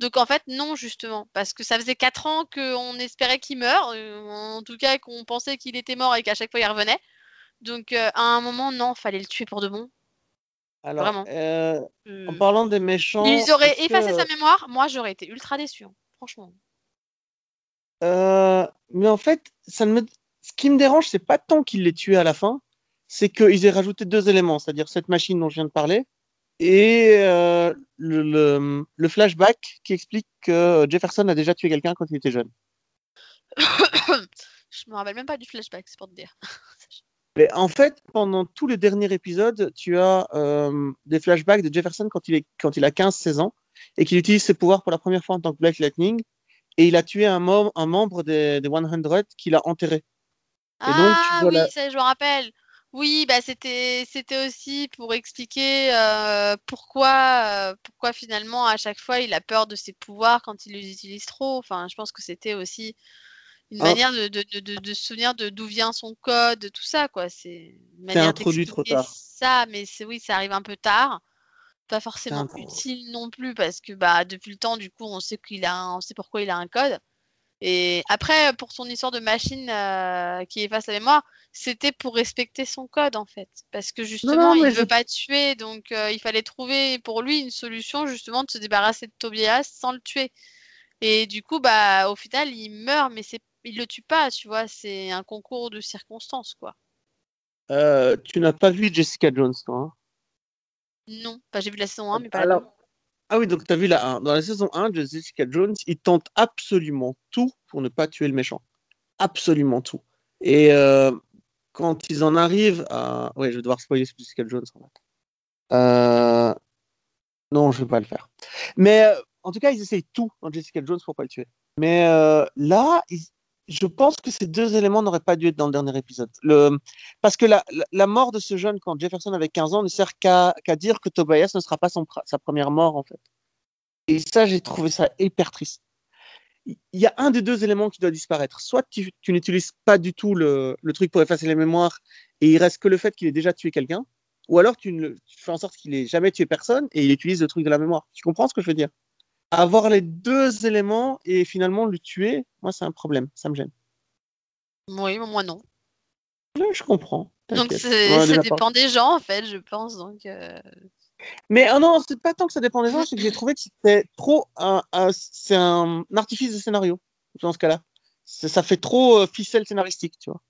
Donc en fait, non, justement, parce que ça faisait 4 ans qu'on espérait qu'il meure, euh, en tout cas qu'on pensait qu'il était mort et qu'à chaque fois il revenait. Donc euh, à un moment, non, fallait le tuer pour de bon. Alors, Vraiment. euh, Euh, en parlant des méchants. Ils auraient effacé que- sa mémoire, moi j'aurais été ultra déçu, hein, franchement. Euh, mais en fait, ça ne me... ce qui me dérange, c'est pas tant qu'ils l'aient tué à la fin, c'est qu'ils aient rajouté deux éléments, c'est-à-dire cette machine dont je viens de parler et euh, le, le- le flashback qui explique que Jefferson a déjà tué quelqu'un quand il était jeune. Je me rappelle même pas du flashback, c'est pour te dire. Mais en fait, pendant tous les derniers épisodes, tu as euh, des flashbacks de Jefferson quand il, est, quand il a 15-16 ans et qu'il utilise ses pouvoirs pour la première fois en tant que Black Lightning et il a tué un, mem- un membre des, des 100 qu'il a enterré. Et donc, tu ah vois oui, la- ça je me rappelle. Oui, bah c'était c'était aussi pour expliquer euh, pourquoi euh, pourquoi finalement à chaque fois il a peur de ses pouvoirs quand il les utilise trop. Enfin, je pense que c'était aussi une Ah. manière de, de, de, se souvenir de d'où vient son code, tout ça quoi. C'est introduit trop tard. ça, mais c'est oui, ça arrive un peu tard. Pas forcément utile non plus parce que bah depuis le temps du coup on sait qu'il a un- on sait pourquoi il a un code. Et après, pour son histoire de machine euh, qui efface la mémoire, c'était pour respecter son code en fait. Parce que justement, non, il mais veut pas tuer, donc euh, il fallait trouver pour lui une solution justement de se débarrasser de Tobias sans le tuer. Et du coup, bah au final, il meurt, mais c'est il le tue pas, tu vois, c'est un concours de circonstances quoi. Euh, tu n'as pas vu Jessica Jones, toi hein? Non, Enfin, j'ai vu la saison 1, mais pas la Alors, 2. ah oui, donc tu as vu la 1. Dans la saison 1 de Jessica Jones, il tente absolument tout pour ne pas tuer le méchant. Absolument tout. Et euh, quand ils en arrivent à. Ouais, je vais devoir spoiler sur Jessica Jones en fait. Euh, Non, je vais pas le faire. Mais en tout cas, ils essayent tout dans Jessica Jones pour pas le tuer. Mais euh, là, ils- je pense que ces deux éléments n'auraient pas dû être dans le dernier épisode. Parce que la, mort de ce jeune quand Jefferson avait 15 ans ne sert qu'à dire que Tobias ne sera pas sa première mort, en fait. Et ça, j'ai trouvé ça hyper triste. Il y a un des deux éléments qui doit disparaître. Soit tu, n'utilises pas du tout le, truc pour effacer les mémoires et il reste que le fait qu'il ait déjà tué quelqu'un, ou alors tu fais en sorte qu'il ait jamais tué personne et il utilise le truc de la mémoire. Tu comprends ce que je veux dire? Avoir les deux éléments et finalement le tuer, moi c'est un problème, ça me gêne. Oui, moi non. Je, je comprends. Donc ça dépend des gens en fait, je pense. Donc euh, Mais ah non, c'est pas tant que ça dépend des gens, c'est que j'ai trouvé que c'était trop un, un- c'est un artifice de scénario dans ce cas-là. Ça fait trop euh, ficelle scénaristique, tu vois.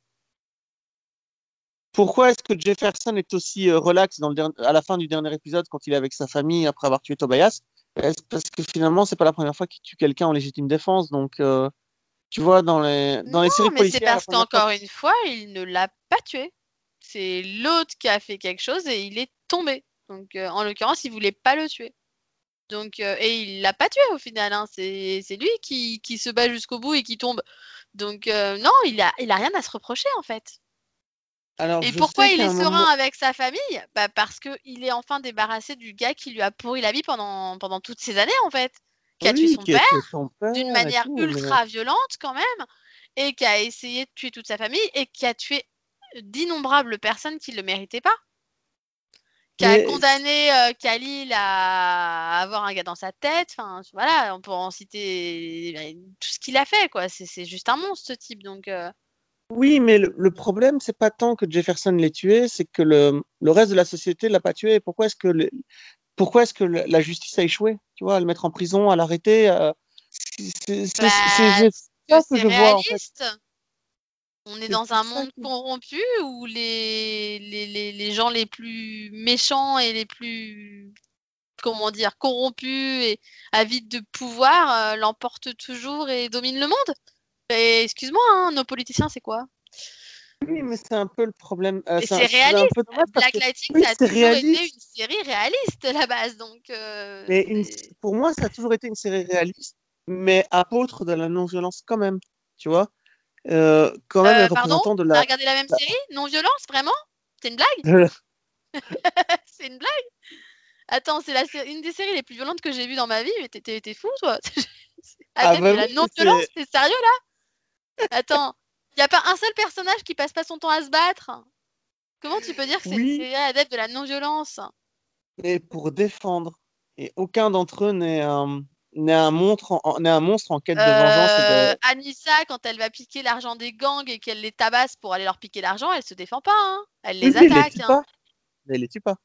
Pourquoi est-ce que Jefferson est aussi euh, relax dans le derni- à la fin du dernier épisode quand il est avec sa famille après avoir tué Tobias? Parce que finalement, c'est pas la première fois qu'il tue quelqu'un en légitime défense, donc euh, tu vois dans les dans les séries mais policières. c'est parce fois- qu'encore une fois, il ne l'a pas tué. C'est l'autre qui a fait quelque chose et il est tombé. Donc, euh, en l'occurrence, il voulait pas le tuer. Donc, euh, et il l'a pas tué au final. hein. C'est c'est lui qui, qui se bat jusqu'au bout et qui tombe. Donc, non, il a, il a rien à se reprocher en fait. Alors, Et pourquoi il est serein avec sa famille? Bah Parce qu'il est enfin débarrassé du gars qui lui a pourri la vie pendant, pendant toutes ces années en fait. Qui a tué son qui père d'une manière tout, mais- ultra violente quand même, et qui a essayé de tuer toute sa famille, et qui a tué d'innombrables personnes qui ne le méritaient pas. Qui a condamné euh, Khalil à avoir un gars dans sa tête. Enfin, voilà, on pourrait en citer euh, tout ce qu'il a fait, quoi. C'est c'est juste un monstre, ce type. Donc, euh, Oui, mais le, le problème, c'est pas tant que Jefferson l'ait tué, c'est que le, le reste de la société l'a pas tué. Pourquoi est-ce que le- pourquoi est-ce que la justice a échoué Tu vois, à le mettre en prison, à l'arrêter. euh, c'est Bah, c'est- ça que je vois en fait. On est dans un monde corrompu où les, les, les, les gens les plus méchants et les plus, comment dire, corrompus et avides de pouvoir euh, l'emportent toujours et dominent le monde. Excuse-moi, hein, nos politiciens, c'est quoi? Oui, mais c'est un peu le problème. euh, un- c'est un réaliste. peu dommage parce Black oui, ça a c'est toujours été réaliste. une série réaliste à la base. Donc, euh, mais une- pour moi, ça a toujours été une série réaliste, mais apôtre de la non-violence quand même. Tu vois, Euh, quand même représentants de T'as la. regardé la même la- série? Non-violence, vraiment? C'est une blague? C'est une blague? Attends, c'est la une des séries les plus violentes que j'ai vues dans ma vie, mais t'es- fou, toi Ah, Avec de la non-violence, t'es sérieux, là? Attends, y a pas un seul personnage qui passe pas son temps à se battre? Comment tu peux dire que c'est Oui. adepte de la non-violence? Mais pour défendre. Et aucun d'entre eux n'est un, n'est un, monstre en, n'est un monstre en quête de vengeance. et de- Euh, Anissa, quand elle va piquer l'argent des gangs et qu'elle les tabasse pour aller leur piquer l'argent, elle se défend pas. Hein. Elle les Oui, mais elle attaque. tue hein. elle les tue pas.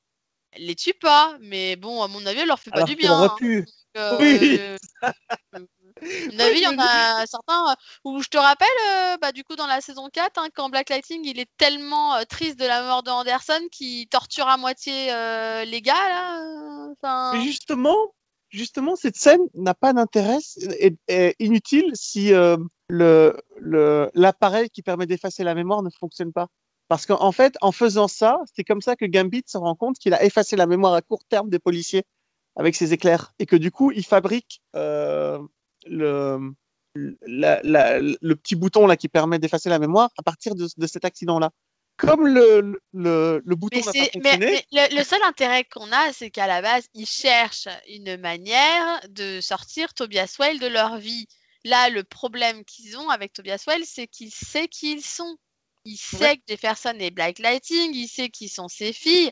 Elle les tue pas. Mais bon, à mon avis, elle leur fait pas du bien. aurait hein. pu. Euh, Oui. il y en a certains euh, où je te rappelle, euh, bah, du coup, dans la saison 4, hein, quand Black Lightning il est tellement euh, triste de la mort de Anderson qu'il torture à moitié euh, les gars, là. Enfin, justement, justement, cette scène n'a pas d'intérêt, est, est inutile si le le- l'appareil qui permet d'effacer la mémoire ne fonctionne pas. Parce qu'en fait, en faisant ça, c'est comme ça que Gambit se rend compte qu'il a effacé la mémoire à court terme des policiers avec ses éclairs et que du coup, il fabrique euh, le la- la- le petit bouton là qui permet d'effacer la mémoire à partir de, de cet accident-là. Comme le, le, le bouton n'a pas mais- le, le seul intérêt qu'on a, c'est qu'à la base, ils cherchent une manière de sortir Tobias Well de leur vie. Là, le problème qu'ils ont avec Tobias Well, c'est qu'il sait qui ils sont. Il sait Ouais. que Jefferson est Black Lighting, il sait qui sont ses filles.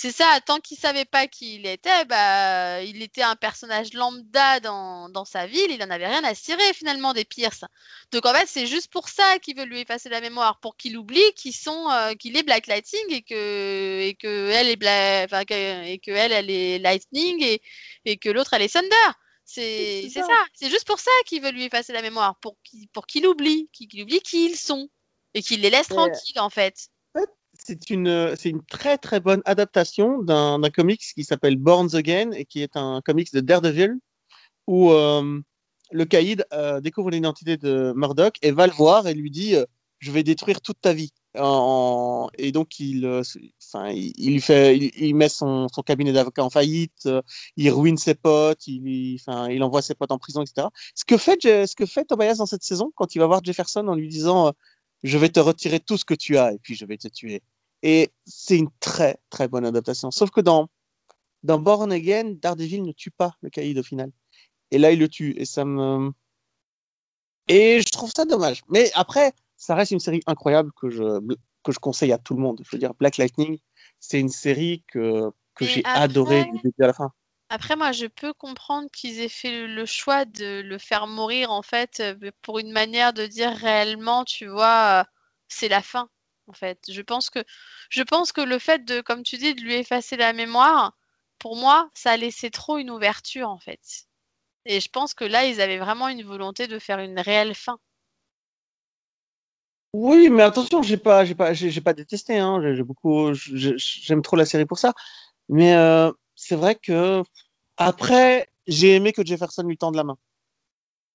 C'est ça, tant qu'il savait pas qui il était, bah, il était un personnage lambda dans, dans sa ville, il en avait rien à cirer finalement des Pierce. Donc en fait, c'est juste pour ça qu'il veut lui effacer la mémoire, pour qu'il oublie qu'ils sont, euh, qu'il est Black Lightning et que, et que elle est Bla- enfin, que- et que elle, elle est Lightning et, et que l'autre elle est Thunder. C'est ça. ça, c'est juste pour ça qu'il veut lui effacer la mémoire, pour qu'il pour qu'il oublie, qu'il oublie qui ils sont et qu'il les laisse Mais- tranquilles en fait. C'est une, très très bonne adaptation d'un d'un comics qui s'appelle Born Again et qui est un comics de Daredevil où euh, le caïd euh, découvre l'identité de Murdoch et va le voir et lui dit euh, je vais détruire toute ta vie. Et donc il, fait, il, met son, cabinet d'avocat en faillite, il ruine ses potes, il, il- envoie ses potes en prison, etc. Ce que fait, ce que fait Tobias dans cette saison quand il va voir Jefferson en lui disant je vais te retirer tout ce que tu as et puis je vais te tuer. Et c'est une très très bonne adaptation. Sauf que dans dans Born Again, Daredevil ne tue pas le caïd au final. Et là, il le tue. Et ça me et je trouve ça dommage. Mais après, ça reste une série incroyable que je que je conseille à tout le monde. Je veux dire, Black Lightning, c'est une série que que j'ai après- adoré du début à la fin. Après, moi, je peux comprendre qu'ils aient fait le, le choix de le faire mourir, en fait, euh, pour une manière de dire réellement, tu vois, euh, c'est la fin, fait. Je pense que, je pense que le fait de, comme tu dis, de lui effacer la mémoire, pour moi, ça a laissé trop une ouverture, en fait. Et je pense que là, ils avaient vraiment une volonté de faire une réelle fin. Oui, mais attention, j'ai pas, j'ai pas, j'ai pas détesté. Hein. J'ai beaucoup, j'ai- j'aime trop la série pour ça. Mais euh, c'est vrai que après, j'ai aimé que Jefferson lui tende la main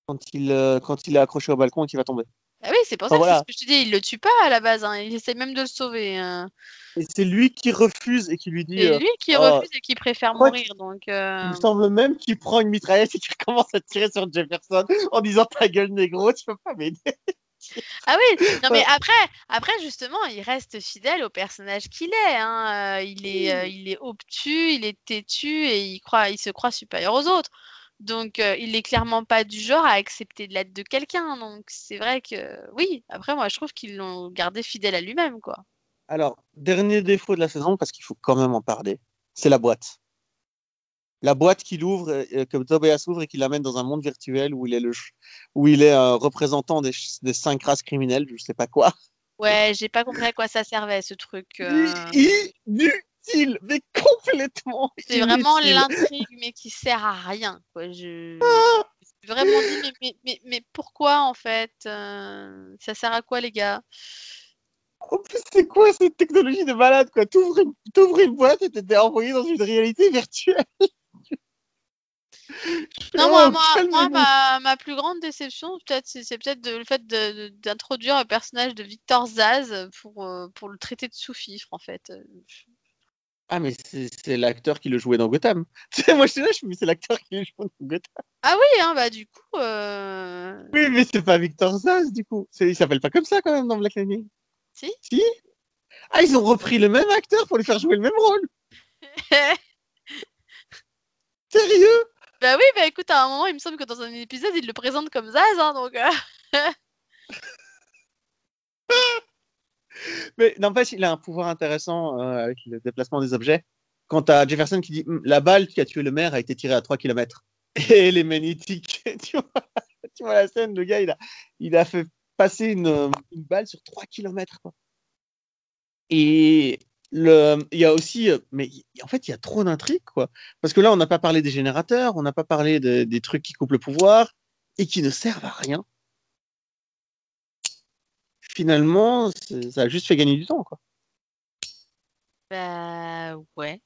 quand il, euh, quand il est accroché au balcon et qu'il va tomber. Ah oui, c'est pour Enfin, ça, voilà. que je te dis, il le tue pas à la base, hein. Il essaie même de le sauver. hein. Et c'est lui qui refuse et qui lui dit. C'est euh, lui qui oh, refuse et qui préfère mourir, donc. euh, Il me semble même qu'il prend une mitraillette et qu'il commence à tirer sur Jefferson en disant ta gueule négro, tu peux pas m'aider. Ah oui, non mais après, après justement, il reste fidèle au personnage qu'il est. Hein. Euh, il est, euh, il est obtus, il est têtu et il croit, il se croit supérieur aux autres. Donc, euh, il est clairement pas du genre à accepter de l'aide de quelqu'un. Donc, c'est vrai que oui. Après, moi, je trouve qu'ils l'ont gardé fidèle à lui-même, quoi. Alors, dernier défaut de la saison, parce qu'il faut quand même en parler, c'est la boîte. La boîte qu'il ouvre, euh, que Tobias ouvre et qu'il l'amène dans un monde virtuel où il est le, où il est un représentant des, cinq races criminelles, je sais pas quoi. Ouais, j'ai pas compris à quoi ça servait ce truc. euh. Inutile, mais complètement. C'est vraiment l'intrigue, mais qui sert à rien, quoi. Je Ah vraiment dit, mais, mais, mais, mais pourquoi en fait euh, Ça sert à quoi, les gars? En plus, c'est quoi cette technologie de malade, quoi? T'ouvres une, boîte et t'es envoyé dans une réalité virtuelle. Non, moi, moi, moi ma, ma plus grande déception, peut-être, c'est peut-être le fait d'introduire le personnage de Victor Zaz pour, euh, pour le traiter de sous-fifre, en fait. Ah, mais c'est l'acteur qui le jouait dans Gotham. Moi, je suis là, je me c'est l'acteur qui le jouait dans Gotham. Ah oui, hein, bah du coup, euh, Oui, mais c'est pas Victor Zaz, du coup. Il s'appelle pas comme ça, quand même, dans Black Lightning. Si. Si Ah, ils ont repris le même acteur pour lui faire jouer le même rôle. Sérieux? Bah oui, bah écoute, à un moment, il me semble que dans un épisode, il le présente comme Zaz, hein, donc. euh, Mais n'empêche, il a un pouvoir intéressant euh, avec le déplacement des objets. Quant à Jefferson qui dit Hum, La balle qui a tué le maire a été tirée à 3 km. Et les magnétiques, tu vois, tu vois la scène, le gars, il a, il a fait passer une, une balle sur 3 km. Quoi. Et le, il y a aussi, euh, mais en fait, il y a trop d'intrigues. Parce que là, on n'a pas parlé des générateurs, on n'a pas parlé de- des trucs qui coupent le pouvoir et qui ne servent à rien. Finalement, ça a juste fait gagner du temps, quoi. Bah ouais.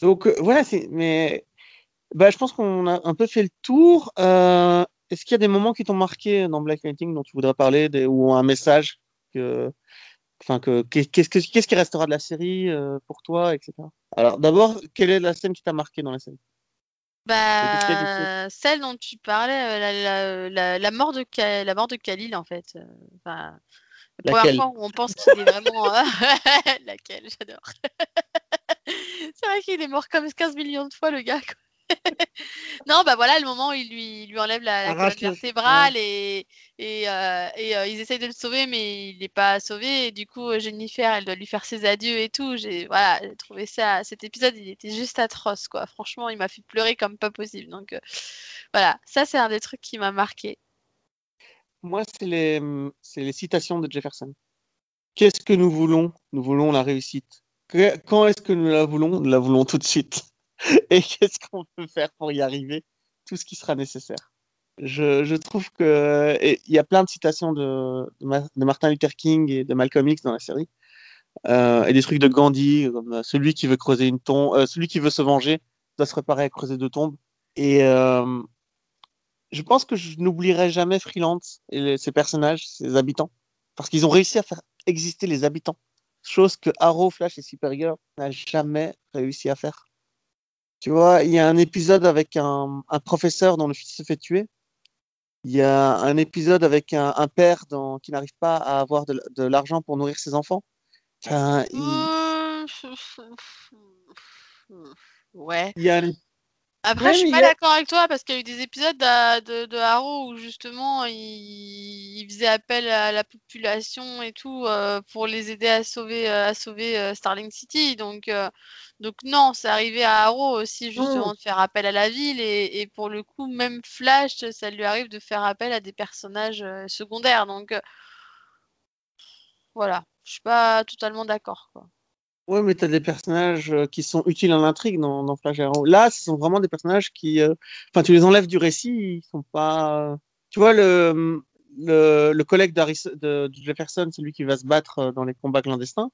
Donc, euh, voilà, c'est, mais, bah, je pense qu'on a un peu fait le tour. Euh, est-ce qu'il y a des moments qui t'ont marqué dans Black Lightning dont tu voudrais parler, des, ou un message que, enfin, que, qu'est-ce que, qu'est-ce qui restera de la série euh, pour toi, etc. Alors, d'abord, quelle est la scène qui t'a marqué dans la série qu'est-ce qu'il y a Bah, celle dont tu parlais, euh, la, la, la, la mort de Ka- la mort de Khalil en fait. euh, Enfin, la première Laquelle? fois où on pense qu'il est vraiment euh, laquelle, j'adore. C'est vrai qu'il est mort comme 15 millions de fois le gars. quoi. Non, bah voilà le moment où il lui, il lui enlève la, la colonne vertébrale et, et, euh, et euh, ils essayent de le sauver mais il n'est pas sauvé et du coup Jennifer elle doit lui faire ses adieux et tout. J'ai voilà, trouvé ça cet épisode il était juste atroce quoi. Franchement, il m'a fait pleurer comme pas possible. Donc euh, voilà, ça c'est un des trucs qui m'a marqué. Moi, c'est les, les citations de Jefferson. Qu'est-ce que nous voulons? Nous voulons la réussite. Quand est-ce que nous la voulons? Nous la voulons tout de suite. Et qu'est-ce qu'on peut faire pour y arriver? Tout ce qui sera nécessaire. Je, trouve que il y a plein de citations de, de, Ma- de Martin Luther King et de Malcolm X dans la série, Euh, et des trucs de Gandhi, comme euh, celui qui veut creuser une tombe, euh, celui qui veut se venger doit se préparer à creuser deux tombes. Et je pense que je n'oublierai jamais Freelance et ses personnages, ses habitants, parce qu'ils ont réussi à faire exister les habitants, chose que Arrow, Flash et Supergirl n'a jamais réussi à faire. Tu vois, il y a un épisode avec un, un professeur dont le fils se fait tuer. Il y a un épisode avec un, un père qui n'arrive pas à avoir de, l'argent pour nourrir ses enfants. Enfin, il, Ouais. il y a un- Après, Ouais, je suis pas a- d'accord avec toi parce qu'il y a eu des épisodes de, de, de Arrow où justement il, il faisait appel à la population et tout euh, pour les aider à sauver euh, à sauver euh, Starling City. Donc euh, donc non, c'est arrivé à Arrow aussi justement de faire appel à la ville et, et pour le coup même Flash, ça lui arrive de faire appel à des personnages secondaires. Donc voilà, je suis pas totalement d'accord quoi. Ouais, mais t'as des personnages euh, qui sont utiles à l'intrigue dans, dans Flash Arrow. Là, ce sont vraiment des personnages qui, euh, enfin, tu les enlèves du récit, ils sont pas. Tu vois le le, le collègue de, de Jefferson, celui qui va se battre euh, dans les combats clandestins.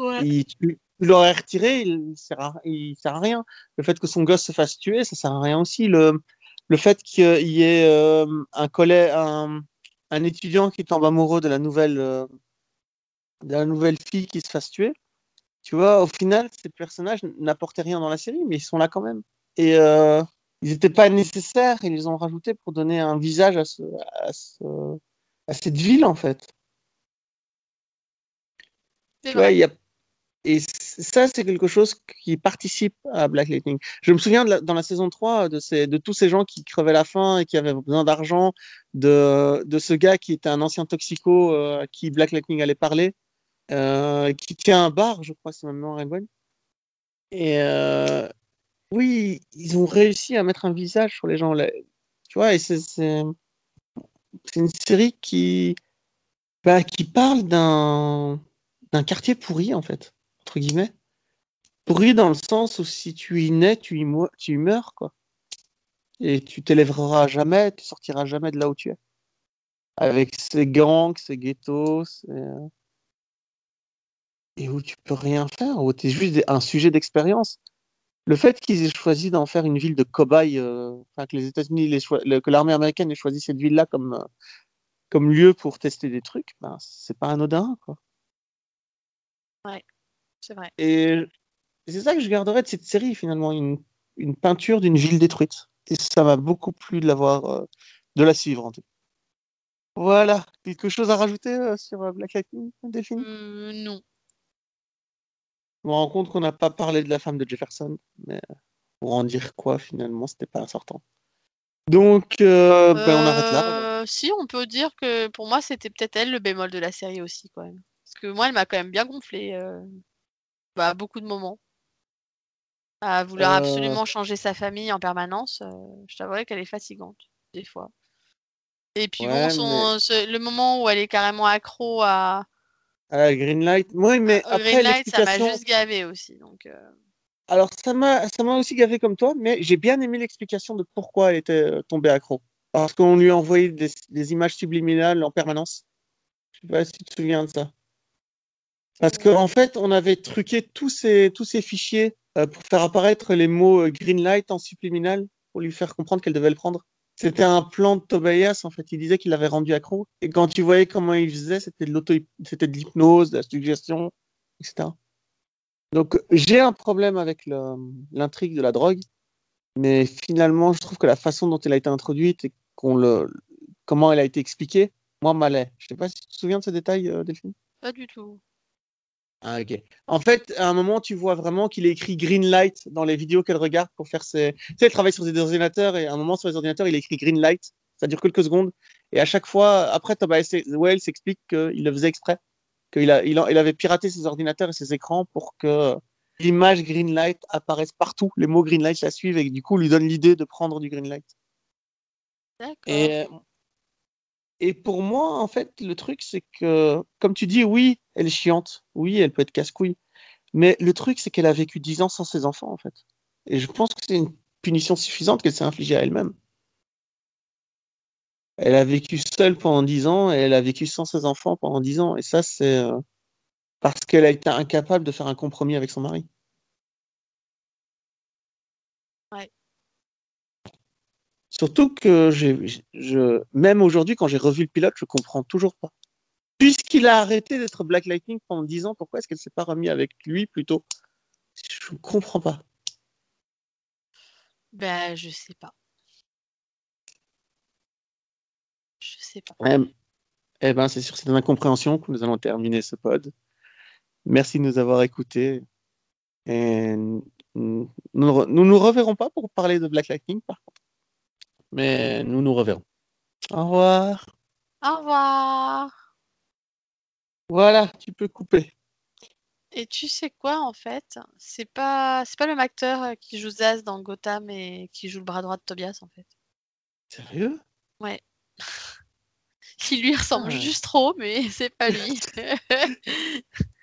Ouais. Il, tu, tu l'aurais retiré, il sert à, il sert à rien. Le fait que son gosse se fasse tuer, ça sert à rien aussi. Le le fait qu'il y ait euh, un collègue, un, un étudiant qui tombe amoureux de la nouvelle euh, de la nouvelle fille qui se fasse tuer. Tu vois, au final, ces personnages n'apportaient rien dans la série, mais ils sont là quand même. Et euh, ils n'étaient pas nécessaires, ils les ont rajoutés pour donner un visage à, ce, à, ce, à cette ville, en fait. Tu vois, y a... Et ça, c'est quelque chose qui participe à Black Lightning. Je me souviens de la- dans la saison 3 de, ces, de tous ces gens qui crevaient la faim et qui avaient besoin d'argent, de, de ce gars qui était un ancien toxico euh, à qui Black Lightning allait parler, euh, qui tient un bar, je crois, c'est maintenant à bonne. Et euh, oui, ils ont réussi à mettre un visage sur les gens. Tu vois, et c'est une série qui, bah, qui parle d'un d'un quartier pourri, en fait, entre guillemets. Pourri dans le sens où si tu y nais, tu y, mo- tu y meurs, quoi. Et tu t'élèveras jamais, tu sortiras jamais de là où tu es. Avec ces gangs, ces ghettos, ces- et où tu peux rien faire, où tu es juste un sujet d'expérience. Le fait qu'ils aient choisi d'en faire une ville de cobayes, euh, enfin, que les États-Unis, le- que l'armée américaine ait choisi cette ville-là comme, euh, comme lieu pour tester des trucs, ben, c'est pas anodin, quoi. C'est vrai. Et c'est ça que je garderais de cette série, finalement, une, une peinture d'une ville détruite. Et ça m'a beaucoup plu de l'avoir, euh, de la suivre, en tout cas. Voilà. Quelque chose à rajouter euh, sur euh, Black Lightning, Delphine? Euh, non. Je me rends compte qu'on n'a pas parlé de la femme de Jefferson, mais euh, pour en dire quoi, finalement, c'était pas sortant. Donc, euh, ben, on arrête là. Euh, si, on peut dire que pour moi, c'était peut-être elle le bémol de la série aussi, quand même. Parce que moi, elle m'a quand même bien gonflé euh, bah, à beaucoup de moments. À vouloir Euh. absolument changer sa famille en permanence, je t'avouerais qu'elle est fatigante, des fois. Et puis Ouais, bon, son, ce- le moment où elle est carrément accro à, La Greenlight. Oui, mais au après Green Light, ça m'a juste gavé aussi. Donc, euh, Alors, ça m'a, ça m'a aussi gavé comme toi, mais j'ai bien aimé l'explication de pourquoi elle était euh, tombée accro. Parce qu'on lui a envoyé des, des images subliminales en permanence. Je sais pas si tu te souviens de ça. Parce qu'en fait, on avait truqué tous ces, tous ces fichiers euh, pour faire apparaître les mots euh, green light en subliminal pour lui faire comprendre qu'elle devait le prendre. C'était un plan de Tobias, en fait. Il disait qu'il l'avait rendu accro. Et quand tu voyais comment il faisait, c'était de l'auto, l'hypnose, de la suggestion, etc. Donc, j'ai un problème avec l'intrigue de la drogue. Mais finalement, je trouve que la façon dont elle a été introduite et comment elle a été expliquée, moi, m'allait. Je sais pas si tu te souviens de ce détail, euh, Delphine? pas du tout. Ah, ok. En fait, à un moment, tu vois vraiment qu'il est écrit green light dans les vidéos qu'elle regarde pour faire ses. Tu sais, elle travaille sur des ordinateurs et à un moment, sur les ordinateurs, il est écrit green light. Ça dure quelques secondes. Et à chaque fois, après, Tobias Wells s'explique qu'il le faisait exprès. Qu'il a, il, a- il avait piraté ses ordinateurs et ses écrans pour que l'image green light apparaisse partout. Les mots green light la suivent et du coup, lui donne l'idée de prendre du green light. D'accord. Et, euh, et pour moi, en fait, le truc, c'est que, comme tu dis, oui, elle est chiante. Oui, elle peut être casse-couille. Mais le truc, c'est qu'elle a vécu 10 ans sans ses enfants, en fait. Et je pense que c'est une punition suffisante qu'elle s'est infligée à elle-même. Elle a vécu seule pendant 10 ans et elle a vécu sans ses enfants pendant 10 ans. Et ça, c'est euh, parce qu'elle a été incapable de faire un compromis avec son mari. Surtout que je, même aujourd'hui, quand j'ai revu le pilote, je comprends toujours pas. Puisqu'il a arrêté d'être Black Lightning pendant 10 ans, pourquoi est-ce qu'elle s'est pas remis avec lui plutôt? Je comprends pas. Ben, je sais pas. Je sais pas. Eh, eh ben, c'est sur cette incompréhension que nous allons terminer ce pod. Merci de nous avoir écoutés. Et nous, nous nous reverrons pas pour parler de Black Lightning, par contre. Mais nous nous reverrons. Au revoir. Au revoir. Voilà, tu peux couper. Et tu sais quoi, en fait? C'est pas, c'est pas le même acteur euh, qui joue Zaz dans Gotham et qui joue le bras droit de Tobias, en fait. Sérieux? Ouais. Il lui ressemble Ah. juste trop, mais c'est pas lui.